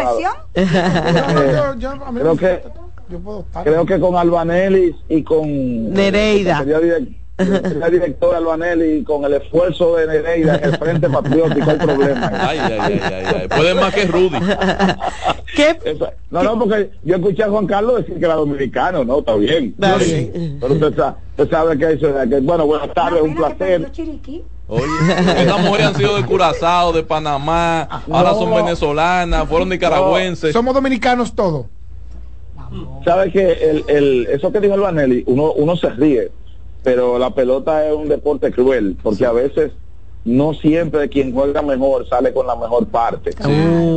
a mí Creo me- que creo que con Albanelis y con Nereida. Direc- sería director Albanelli y con el esfuerzo de Nereida en el Frente Patriótico hay problema. Ay, ay, ay, ay, ay. Puede más que Rudy. ¿Qué? Eso- No, no, porque yo escuché a Juan Carlos decir que era dominicano, no, está bien. Pero usted sabe, usted sabe que eso, que, bueno, buenas tardes, un placer. Oye, estas mujeres han sido de Curazao, de Panamá, ahora son No. venezolanas, fueron nicaragüenses. Somos dominicanos todos. sabe que el, el, eso que dijo el Vanelli, uno, uno se ríe, pero la pelota es un deporte cruel, porque a veces no siempre quien juega mejor sale con la mejor parte.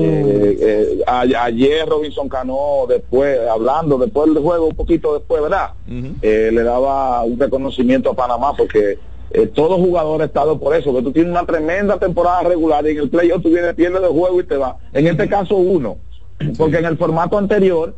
Eh, eh, a- ayer Robinson Cano, después, hablando después del juego, un poquito después, ¿verdad? Eh, le daba un reconocimiento a Panamá porque eh, todo jugador ha estado por eso, que tú tienes una tremenda temporada regular y en el playoff tú vienes, pierdes de juego y te va. En este caso uno, porque en el formato anterior eh,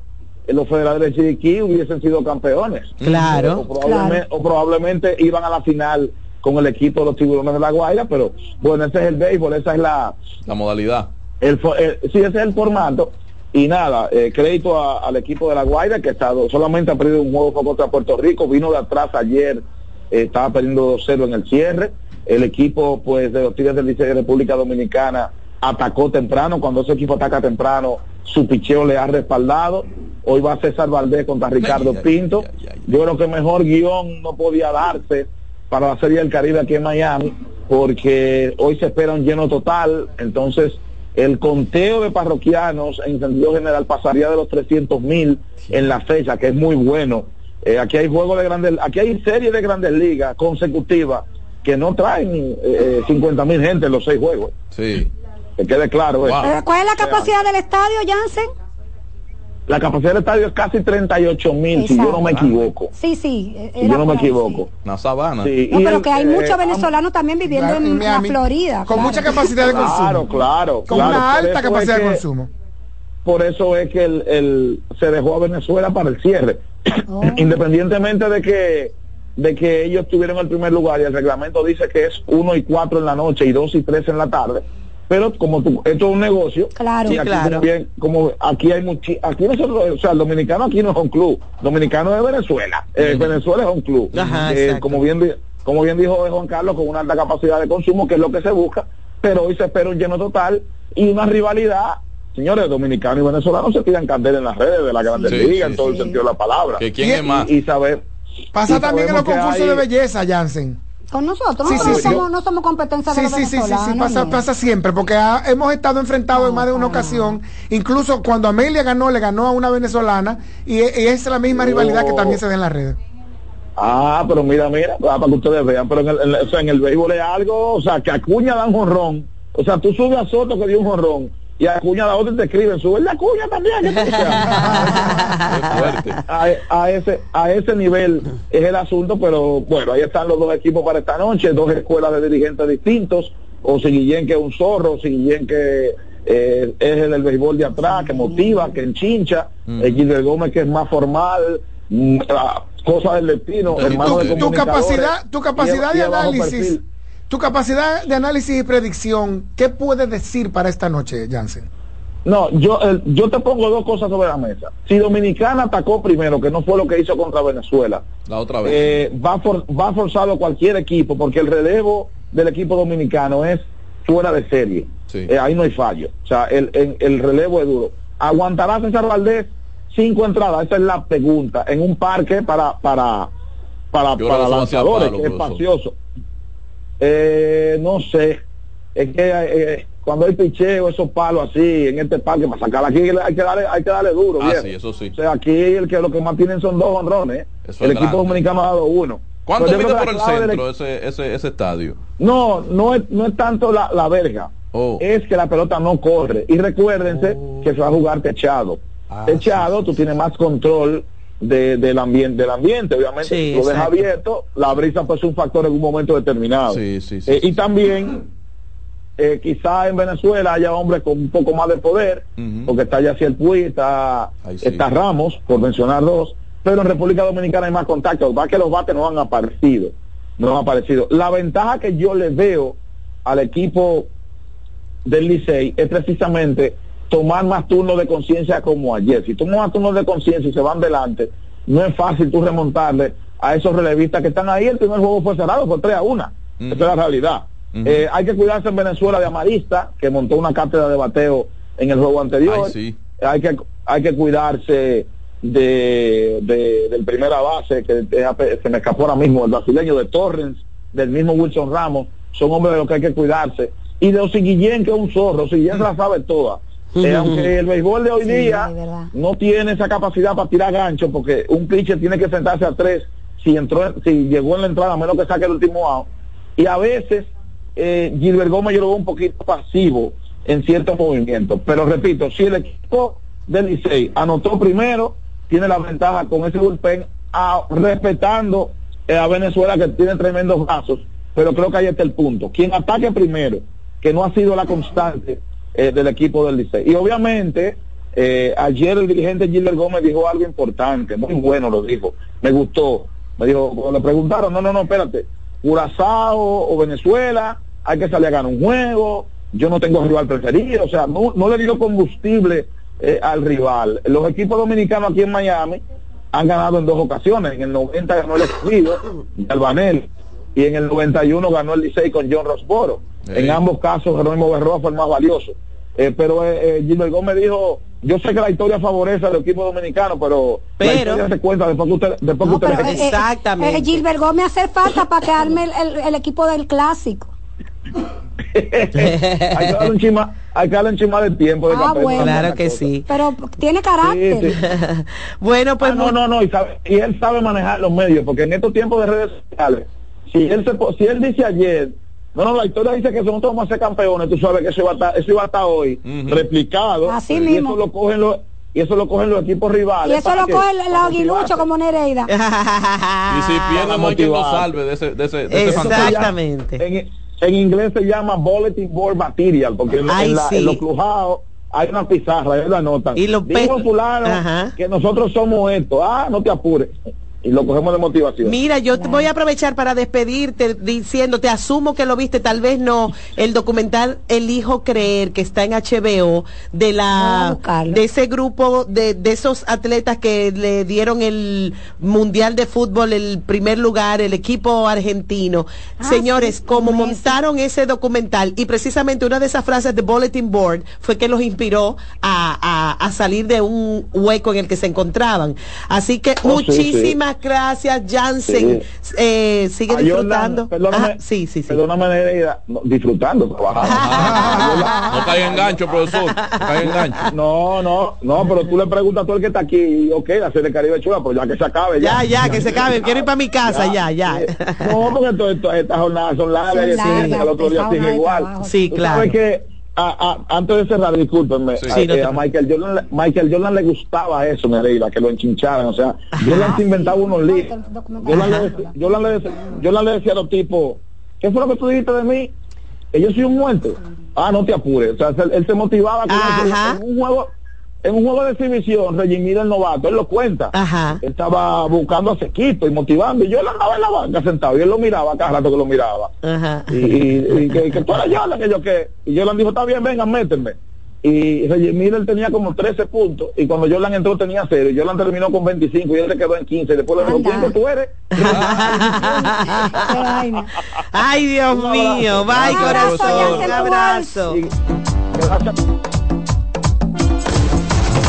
los federales de Chiriquí hubiesen sido campeones. Claro. O probablemente, o probablemente iban a la final con el equipo de los tiburones de la Guaira, pero bueno, ese es el béisbol, esa es la, La modalidad. el, el- sí, ese es el formato. Y nada, eh, crédito a- al equipo de la Guaira que ha estado, solamente ha perdido un juego contra Puerto Rico, vino de atrás ayer, eh, estaba perdiendo 2-0 en el cierre. El equipo pues de los Tigres del Liceo de República Dominicana atacó temprano, cuando ese equipo ataca temprano, su picheo le ha respaldado. Hoy va César Valdés contra Ricardo Pinto. Yo creo que mejor guion no podía darse para la Serie del Caribe aquí en Miami, porque hoy se espera un lleno total, entonces el conteo de parroquianos en sentido general pasaría de los 300 mil en la fecha, que es muy bueno. Eh, aquí hay juegos de grandes, aquí hay series de grandes ligas consecutivas que no traen eh, 50 mil gente en los seis juegos. Sí. Que quede claro. eso. ¿Cuál es la capacidad del estadio, Jansen? La capacidad del estadio es casi 38 mil, si yo no me equivoco. Sí, sí. eh, Si yo no me equivoco. Una sabana. Sí, No, pero el, que hay eh, muchos am- venezolanos también viviendo Claro, en, la Florida. con claro. mucha capacidad de consumo. claro, Con claro. una Por alta es capacidad de consumo. Por eso es que el, el- se dejó a Venezuela para el cierre. Oh. Independientemente de que de que ellos tuvieron el primer lugar y el reglamento dice que es 1 y 4 en la noche y 2 y 3 en la tarde. Pero como tú, esto es un negocio, Claro. y Sí, aquí claro. también, como aquí hay muchi, aquí nosotros, o sea, el dominicano aquí no es un club, dominicano es Venezuela, Eh, Venezuela es un club, Ajá, Eh, exacto. como bien como bien dijo Juan Carlos, con una alta capacidad de consumo, que es lo que se busca, pero hoy se espera un lleno total y una rivalidad. Señores, dominicanos y venezolanos se tiran candela en las redes de la Grandes Sí, Ligas, sí, en todo el sentido de la palabra. Que quién Y- es más. Y, y saber. Pasa y también en los concursos hay- de belleza, Jansen. Con nosotros, Sí, nosotros sí, no, sí. somos, no somos competencia de Sí, los sí, sí, sí, pasa, pasa siempre, porque ha- hemos estado enfrentados en más de una ocasión, incluso cuando Amelia ganó, le ganó a una venezolana, y, e- y es la misma rivalidad que también se da en las redes. Ah, pero mira, mira, para que ustedes vean, pero en el, en el- o sea, en el béisbol es algo, o sea, que Acuña da un jonrón, o sea, tú subes a Soto que dio un jonrón, y a Acuña da otro y te escriben, sube el de Acuña también. ¿qué tú- o sea, a, a ese a ese nivel es el asunto, pero bueno, ahí están los dos equipos para esta noche, dos escuelas de dirigentes distintos, o si Guillén que es un zorro, o si Guillén que eh, es el del béisbol de atrás, que motiva, que enchincha, el Gilbert Gómez que es más formal, mm, ah, cosa del destino, hermano de tu, tu capacidad, tu capacidad y de análisis, perfil. Tu capacidad de análisis y predicción, ¿qué puedes decir para esta noche, Jansen? No, yo, el- yo te pongo dos cosas sobre la mesa. Si Dominicana atacó primero, que no fue lo que hizo contra Venezuela, La otra vez. eh, va, for- va forzado cualquier equipo, porque el relevo del equipo dominicano es fuera de serie. Eh, ahí no hay fallo. O sea, el, el, el relevo es duro. ¿Aguantará César Valdés cinco entradas? Esa es la pregunta. En un parque para para para, para lanzadores, palo, es espacioso. Eh, no sé. Es que eh, cuando hay picheo, esos palos así, en este parque, para sacar aquí hay que darle, hay que darle duro. Ah, sí, eso sí. O sea, aquí el que lo que más tienen son dos honrones. El equipo dominicano ha dado uno. ¿Cuánto mide por el del centro ese, ese, ese estadio? no, no es, no es tanto la, la verga. Oh. Es que la pelota no corre. Y recuérdense que se va a jugar techado. Ah, techado, tú tienes más control de- del ambiente, del ambiente, obviamente. Sí, lo exacto. abierto, la brisa pues es un factor en un momento determinado. Sí, sí, sí, Eh, sí, y también, eh, quizá en Venezuela haya hombres con un poco más de poder, porque está Yaciel Puy, está, sí. está Ramos, por mencionar dos, pero en República Dominicana hay más contacto. Va que los bates no han aparecido, no han aparecido. La ventaja que yo le veo al equipo del Licey es precisamente tomar más turnos de conciencia como ayer. Si toman más turnos de conciencia y se van delante, no es fácil tú remontarle a esos relevistas que están ahí. El primer juego fue cerrado, fue 3 a 1. Esa es la realidad. Eh, hay que cuidarse en Venezuela de Amarista, que montó una cátedra de bateo en el juego anterior. Ay, sí. hay que hay que cuidarse de, de- del primera base que se me escapó ahora mismo el brasileño de Torrens del mismo Wilson Ramos son hombres de los que hay que cuidarse y de Osi Guillén que es un zorro Osi Guillén la sabe toda Eh, aunque el béisbol de hoy día no tiene esa capacidad para tirar gancho, porque un pitcher tiene que sentarse a tres si entró, si llegó en la entrada, a menos que saque el último out. Y a veces eh, Gilbert Gómez yo lo veo un poquito pasivo en ciertos movimientos. Pero repito, si el equipo del Licey anotó primero, tiene la ventaja con ese bullpen, a- respetando eh, a Venezuela que tiene tremendos brazos, pero creo que ahí está el punto. Quien ataque primero, que no ha sido la constante eh, del equipo del Licey. Y obviamente, eh, ayer el dirigente Gilbert Gómez dijo algo importante, muy bueno lo dijo, me gustó. Me dijo, cuando le preguntaron, no, no, no, espérate, Curazao o Venezuela, hay que salir a ganar un juego, yo no tengo rival preferido, o sea, no, no le dio combustible eh, al rival. Los equipos dominicanos aquí en Miami han ganado en dos ocasiones, en el 90 ganó el escogido, Albanel, y en el 91 ganó el Licey con John Rosboro. En ambos casos, Jerónimo Berroa fue el más valioso. Eh, pero eh, eh, Gilbert Gómez dijo, yo sé que la historia favorece al equipo dominicano, pero, la Pero- historia se cuenta después que usted, después que usted Pero, eh, eh, eh, Gilbert Gómez hace falta para que arme el, el- el equipo del clásico. hay que darle un chima, hay que darle un chima de tiempo de Ah, campeón, bueno. no Claro que cosa. sí. Pero tiene carácter. bueno, pues Ah, no, no, no, y, sabe- y él sabe manejar los medios, porque en estos tiempos de redes sociales, si él se, po- si él dice ayer, no, no, la historia dice que nosotros vamos a ser campeones, tú sabes que eso iba a estar, eso iba a estar hoy replicado, Así y mismo. eso lo cogen los y eso lo cogen los equipos Y rivales. eso ¿para lo qué? coge el, el Para aguilucho motivarse. como Nereida. Y si pierde, no hay quien lo motivar. salve de ese, de ese, de ese fantasma. Exactamente. En, en inglés se llama bulletin board material, porque en, Ay, en la- sí. en los crujados hay una pizarra, ellos la anotan. Y los Dijo fulano Ajá. que nosotros somos esto. Ah, no te apures. Y lo cogemos de motivación. Mira, yo te voy a aprovechar para despedirte diciéndote, asumo que lo viste, tal vez no, el documental Elijo Creer, que está en HBO, de la de ese grupo de, de esos atletas que le dieron el Mundial de Fútbol el primer lugar, el equipo argentino. Señores, como montaron ese documental, y precisamente una de esas frases de Bulletin Board fue que los inspiró a, a- a salir de un hueco en el que se encontraban. Así que Oh, sí, sí. Muchísimas gracias, Jansen. Eh, sigue Ah, Jordan, disfrutando. perdóname, Ajá, sí, sí, sí. Perdóname, Nereida, no, disfrutando, trabajando. No cae en gancho, profesor. No cae en gancho. No, no, no, pero tú le preguntas a todo el que está aquí, y, ok, la serie Caribe chula, pero ya que se acabe. Ya, ya, que se acabe. Quiero ir para mi casa, ya, ya. No, porque esto- estas jornadas son largas y Son largas, al otro día sigue igual. trabajo. Sí, Tú claro. sabes que a- a- antes de cerrar, discúlpenme, Sí, a, no te eh, a Michael Jordan, le- Michael Jordan le gustaba eso, Nereida, que lo enchincharan, o sea, Jordan se inventaba unos líos. Jordan le, decía- Jordan le decía- Jordan le decía a los tipos, ¿qué fue lo que tú dijiste de mí? Que yo soy un muerto. Ah, no te apures. O sea, él, él se motivaba con eso. en un juego en un juego de exhibición, Reggie Miller, el novato, él lo cuenta. Él estaba buscando a su equipo y motivando. Y yo él andaba en la banca sentado y él lo miraba cada rato que lo miraba. Ajá. Y, y- y que, que tú eres Jordan, que yo qué. Y Jordan dijo, está bien, vengan, métenme. Y Reggie Miller tenía como 13 puntos. Y cuando Jordan entró tenía 0. Y Jordan terminó con 25 y él se quedó en 15. Y después le dijo, ¿quién que tú eres? Ay, Dios mío. Bye, Un abrazo, corazón. Abrazo.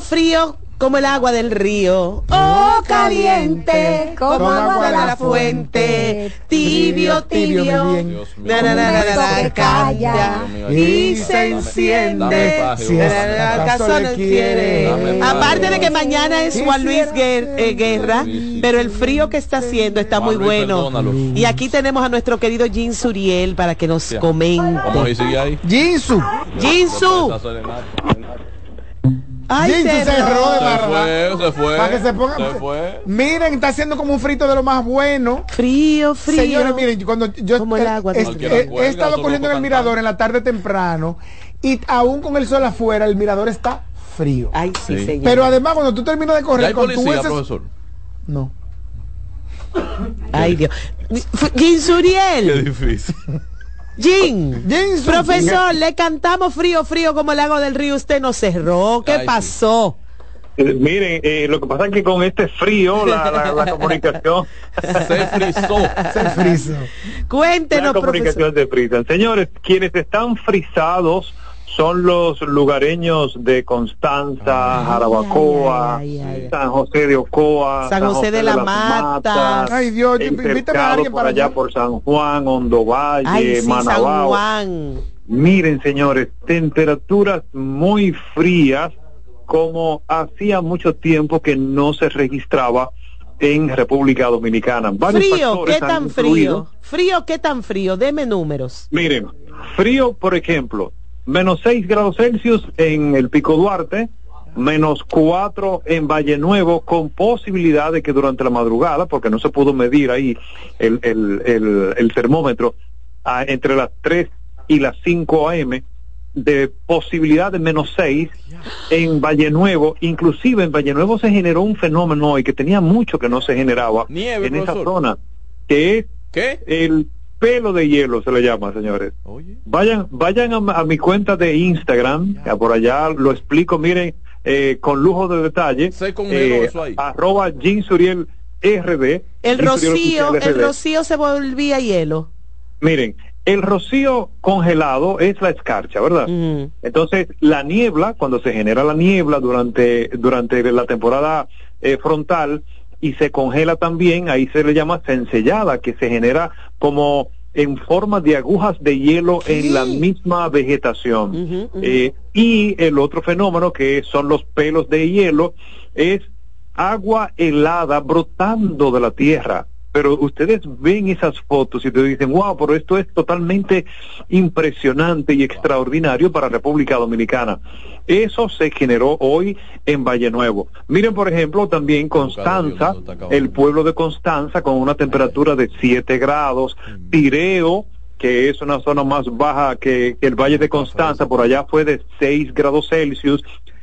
Frío, frío como el agua del río. Oh, caliente como agua de la fuente. Tibio, tibio. Na, na, na, na, na, calla y se enciende. ¿Acaso no quiere? Aparte de que mañana es Juan Luis eh, Guerra, pero el frío que está haciendo está muy bueno. Y aquí tenemos a nuestro querido Jin Suriel para que nos comente. Jinsu. Jinsu. Ay, Jinsu se cerró de Se barra. fue, se fue. Para que se pongan. Se fue. Miren, está haciendo como un frito de lo más bueno. Frío, frío. Señores, miren, cuando yo Como el agua eh, del eh, he, estado corriendo en el mirador en la tarde temprano y aún con el sol afuera, el mirador está frío. Ay, sí, Sí. señor. Pero además, cuando tú terminas de ¿Ya correr hay con tu policía, ese- profesor? No. Ay, Dios. Jin Suriel. Qué difícil. Jin, profesor, le cantamos frío, frío como el lago del río. Usted nos cerró. ¿Qué Ay, sí. pasó? Eh, miren, eh, lo que pasa es que con este frío la, la, la comunicación Se frizó. Se friso. Cuéntenos, la profesor. comunicación se frisa. Señores, quienes están frisados son los lugareños de Constanza, Jarabacoa, ay, ay, ay. San José de Ocoa, San José de la Mata. Ay, Dios, invítame a Cercado alguien por para allá por San Juan, Hondo Valle, Ay, sí, San Manabao. Juan. Miren, señores, temperaturas muy frías como hacía mucho tiempo que no se registraba en República Dominicana. Varios Frío, ¿qué tan frío? Frío, ¿qué tan frío? Deme números. Miren, frío, por ejemplo, menos 6 grados Celsius en el Pico Duarte, menos 4 en Valle Nuevo, con posibilidad de que durante la madrugada, porque no se pudo medir ahí el, el, el, el termómetro, ah, entre las 3 y las 5 AM, de posibilidad de menos 6 en Valle Nuevo, inclusive en Valle Nuevo se generó un fenómeno hoy que tenía mucho que no se generaba Nieve, en esa zona, que es ¿Qué? el pelo de hielo se le llama, señores. Oye. Vayan, vayan a, a mi cuenta de Instagram, que por allá lo explico, miren, eh, con lujo de detalle. Se eh, eso ahí. Arroba Jean Suriel RD. El rocío, el rocío se volvía hielo. Miren, el rocío congelado es la escarcha, ¿verdad? Entonces, la niebla, cuando se genera la niebla durante, durante la temporada eh, frontal y se congela también, ahí se le llama cencellada, que se genera como en forma de agujas de hielo en la misma vegetación. Eh, y el otro fenómeno que son los pelos de hielo es agua helada brotando de la tierra. Pero ustedes ven esas fotos y te dicen, wow, pero esto es totalmente impresionante y extraordinario para República Dominicana. Eso se generó hoy en Valle Nuevo. Miren, por ejemplo, también Constanza, el pueblo de Constanza con una temperatura de 7 grados, Pireo, que es una zona más baja que, que el Valle de Constanza, por allá fue de 6 grados Celsius,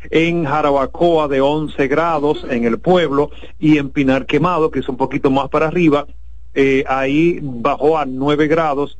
en Jarabacoa de 11 grados en el pueblo y en Pinar Quemado, que es un poquito más para arriba, eh, ahí bajó a 9 grados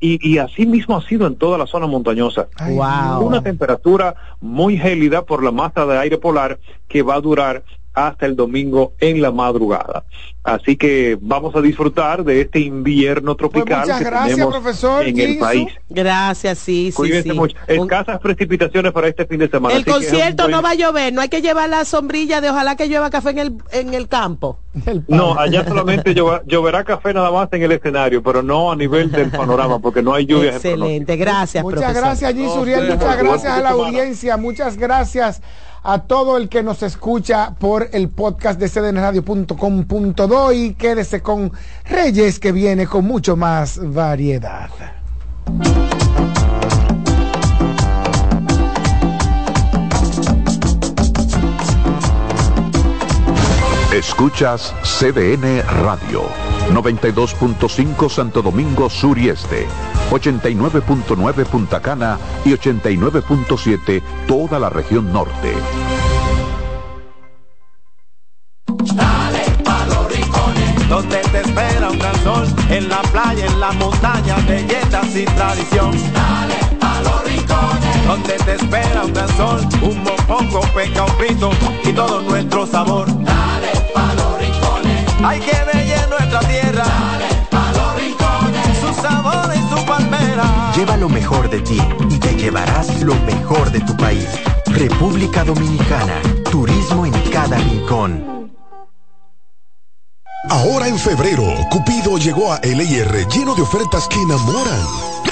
y, y así mismo ha sido en toda la zona montañosa. Wow. Una temperatura muy gélida por la masa de aire polar que va a durar hasta el domingo en la madrugada. Así que vamos a disfrutar de este invierno tropical Pues muchas que gracias, tenemos profesor en el país. Gracias, sí, sí, Cuídense sí. mucho. Escasas precipitaciones para este fin de semana. El concierto buen- no va a llover, no hay que llevar la sombrilla de ojalá que llueva café en el, en el campo. No, allá solamente llover- lloverá café nada más en el escenario, pero no a nivel del panorama, porque no hay lluvias. en Excelente, gracias, Muchas profesor. gracias, Gis Uriel. No, Muchas gracias a la audiencia. Muchas gracias a todo el que nos escucha por el podcast de cdnradio.com.do y quédese con Reyes que viene con mucho más variedad. Escuchas CDN Radio, 92.5 Santo Domingo Sur y Este, 89.9 Punta Cana y 89.7 toda la región norte. Dale pa' los rincones, donde te espera un gran sol, en la playa, en la montaña, belletas y tradición. Dale pa' los rincones, donde te espera un gran sol, un mopongo, peca, un frito y todo nuestro sabor. Dale pa' los rincones, hay que bella nuestra tierra. Lleva lo mejor de ti y te llevarás lo mejor de tu país. República Dominicana. Turismo en cada rincón. Ahora en febrero, Cupido llegó a LIR lleno de ofertas que enamoran.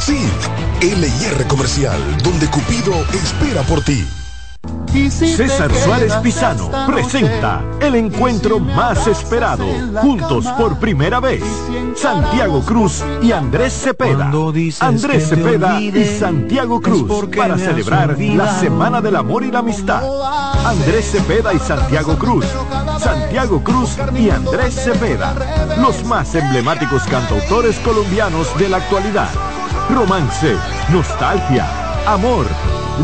Sí, LIR Comercial, donde Cupido espera por ti. César Suárez Pisano presenta el encuentro más esperado, juntos por primera vez, Santiago Cruz y Andrés Cepeda. Andrés Cepeda y Santiago Cruz para celebrar la Semana del Amor y la Amistad. Andrés Cepeda y Santiago Cruz. Santiago Cruz y Andrés Cepeda, los más emblemáticos cantautores colombianos de la actualidad. Romance, nostalgia, amor,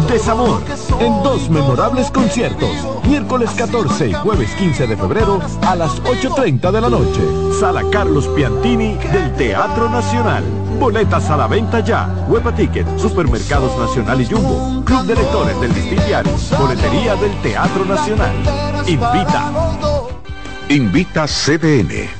desamor, en dos memorables conciertos, miércoles 14 y jueves 15 de febrero a las 8.30 de la noche. Sala Carlos Piantini del Teatro Nacional. Boletas a la venta ya. Huepa Ticket, Supermercados Nacional y Jumbo. Club de Lectores del Distillario. Boletería del Teatro Nacional. Invita. Invita CDN.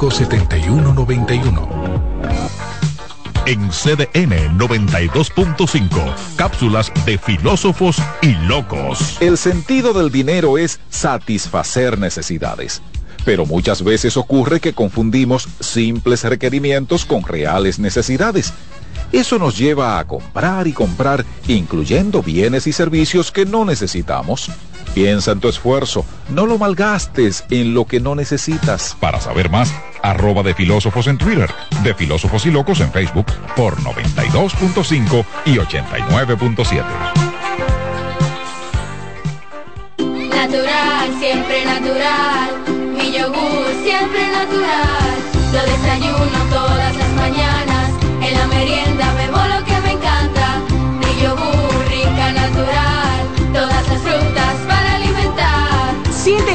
809-535-7191. En CDN 92.5, cápsulas de filósofos y locos. El sentido del dinero es satisfacer necesidades. Pero muchas veces ocurre que confundimos simples requerimientos con reales necesidades. Eso nos lleva a comprar y comprar, incluyendo bienes y servicios que no necesitamos. Piensa en tu esfuerzo, no lo malgastes en lo que no necesitas. Para saber más, arroba de filósofos en Twitter, de filósofos y locos en Facebook por 92.5 y 89.7. Natural, siempre natural. Mi yogur siempre natural.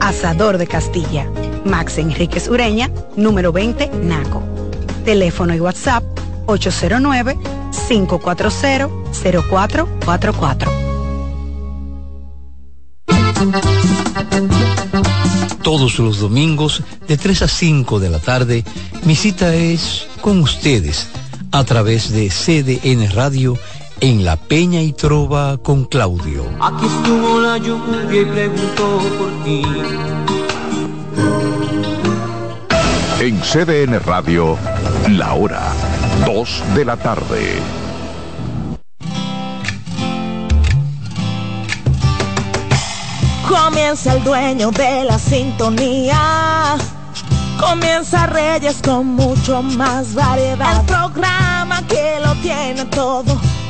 Asador de Castilla. Max Enríquez Ureña, número 20, Naco. Teléfono y WhatsApp 809-540-0444. Todos los domingos, de 3 a 5 de la tarde, mi cita es con ustedes a través de CDN Radio en La Peña y Trova con Claudio. Aquí estuvo la lluvia y preguntó por ti. En CDN Radio, la hora 2 de la tarde. Comienza el dueño de la sintonía. Comienza Reyes con mucho más variedad. El programa que lo tiene todo.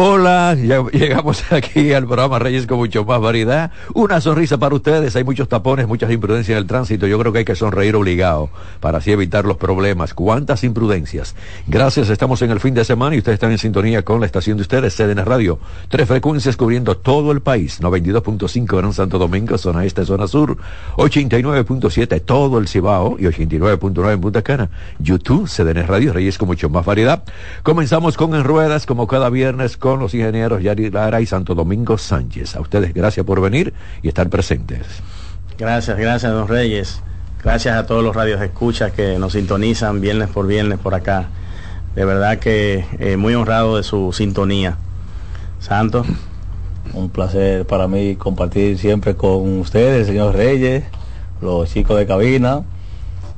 Hola, ya llegamos aquí al programa Reyes con mucho más variedad. Una sonrisa para ustedes. Hay muchos tapones, muchas imprudencias en el tránsito. Yo creo que hay que sonreír obligado para así evitar los problemas. ¿Cuántas imprudencias? Gracias, estamos en el fin de semana y ustedes están en sintonía con la estación de ustedes, CDN Radio. Tres frecuencias cubriendo todo el país. 92.5 Gran Santo Domingo, zona este, zona sur. 89.7 todo el Cibao y 89.9 en Punta Cana. YouTube, CDN Radio, Reyes con mucho más variedad. Comenzamos con En Ruedas, como cada viernes, los ingenieros Yari Lara y Santo Domingo Sánchez. A ustedes gracias por venir y estar presentes. Gracias, gracias, don Reyes. Gracias a todos los radios escuchas que nos sintonizan viernes por viernes por acá. De verdad que eh, muy honrado de su sintonía. Santo. Un placer para mí compartir siempre con ustedes, señor Reyes, los chicos de cabina.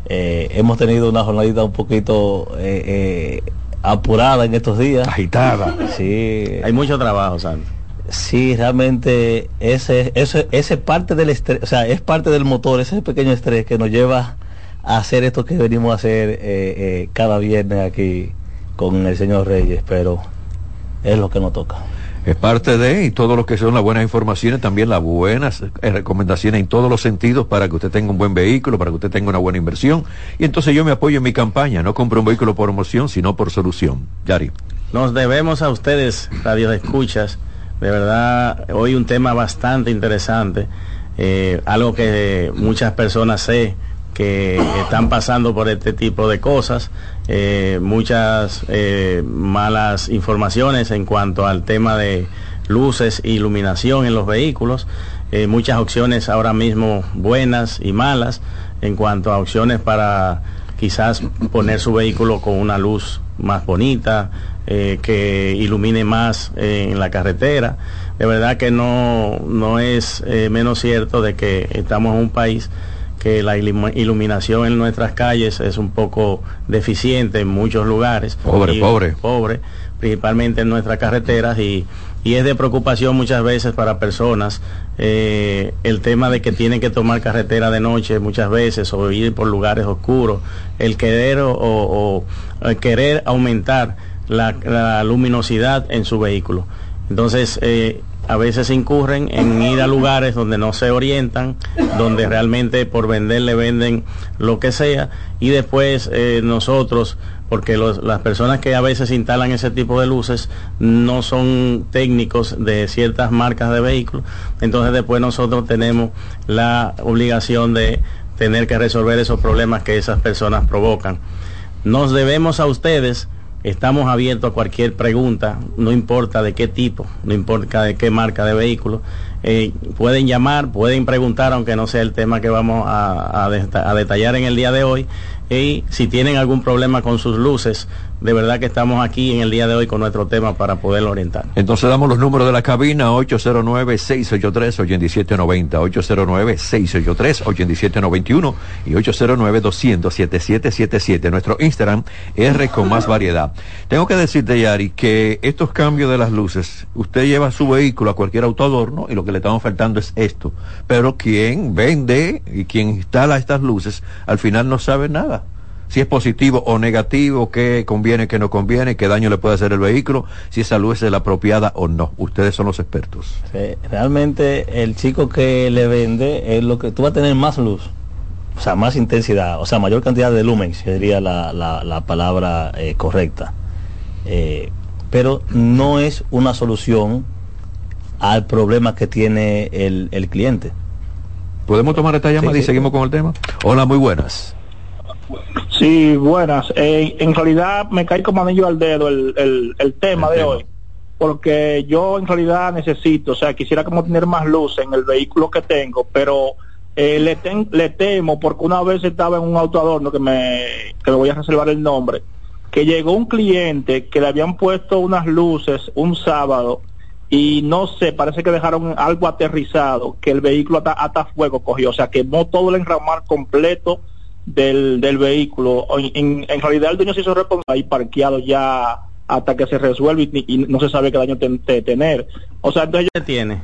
Eh, hemos tenido una jornadita un poquito eh, eh, apurada en estos días. Agitada. Sí. Hay mucho trabajo, Santo. Sí, realmente ese, ese, ese parte del estrés, o sea, es parte del motor, ese pequeño estrés que nos lleva a hacer esto que venimos a hacer eh, eh, cada viernes aquí con el señor Reyes, pero es lo que nos toca. Es parte de, y todo lo que son las buenas informaciones, también las buenas eh, recomendaciones en todos los sentidos para que usted tenga un buen vehículo, para que usted tenga una buena inversión. Y entonces yo me apoyo en mi campaña, no compro un vehículo por emoción, sino por solución. Yari. Nos debemos a ustedes, Radio Escuchas, de verdad, hoy un tema bastante interesante, eh, algo que muchas personas sé que están pasando por este tipo de cosas, eh, muchas eh, malas informaciones en cuanto al tema de luces e iluminación en los vehículos, eh, muchas opciones ahora mismo buenas y malas en cuanto a opciones para quizás poner su vehículo con una luz más bonita, eh, que ilumine más eh, en la carretera. De verdad que no, no es menos cierto de que estamos en un país que la ilu- iluminación en nuestras calles es un poco deficiente en muchos lugares. Pobre, Y- pobre. pobre, principalmente en nuestras carreteras y, y es de preocupación muchas veces para personas eh, el tema de que tienen que tomar carretera de noche muchas veces o ir por lugares oscuros, el querer o, o- o el querer aumentar la, la luminosidad en su vehículo. Entonces, eh, a veces incurren en ir a lugares donde no se orientan, donde realmente por vender le venden lo que sea y después eh, nosotros porque las personas que a veces instalan ese tipo de luces no son técnicos de ciertas marcas de vehículos, entonces después nosotros tenemos la obligación de tener que resolver esos problemas que esas personas provocan. Nos debemos a ustedes, estamos abiertos a cualquier pregunta, no importa de qué tipo, no importa de qué marca de vehículo. Eh, pueden llamar, pueden preguntar, aunque no sea el tema que vamos a, a deta- a detallar en el día de hoy. Y si tienen algún problema con sus luces, de verdad que estamos aquí en el día de hoy con nuestro tema para poder orientar. Entonces damos los números de la cabina 809-683-8790, 809-683-8791 y 809-200-7777. Nuestro Instagram R con más variedad. Tengo que decirte, Yari, que estos cambios de las luces, usted lleva su vehículo a cualquier autoadorno y lo que le estamos faltando es esto. Pero quien vende y quien instala estas luces, al final no sabe nada si es positivo o negativo, qué conviene, qué no conviene, qué daño le puede hacer el vehículo, si esa luz es la apropiada o no. Ustedes son los expertos. Realmente el chico que le vende es lo que tú vas a tener más luz, o sea, más intensidad, o sea, mayor cantidad de lumen, sería la, la- la palabra eh, correcta. Eh, pero no es una solución al problema que tiene el, el cliente. ¿Podemos tomar esta llamada Sí, y sí. seguimos con el tema? Hola, muy buenas. Sí, buenas. Eh, en realidad me cae como anillo al dedo el, el, el tema de hoy, porque yo en realidad necesito, o sea, quisiera como tener más luz en el vehículo que tengo, pero eh, le, ten- le temo porque una vez estaba en un autoadorno que me, que me voy a reservar el nombre, que llegó un cliente que le habían puesto unas luces un sábado y no sé, parece que dejaron algo aterrizado, que el vehículo hasta, hasta fuego cogió, o sea, quemó todo el enramar completo del, del vehículo. En, en- realidad el dueño se hizo responsable ahí parqueado ya hasta que se resuelve y, y no se sabe qué daño ten- te- tener. O sea, entonces ¿Qué tiene?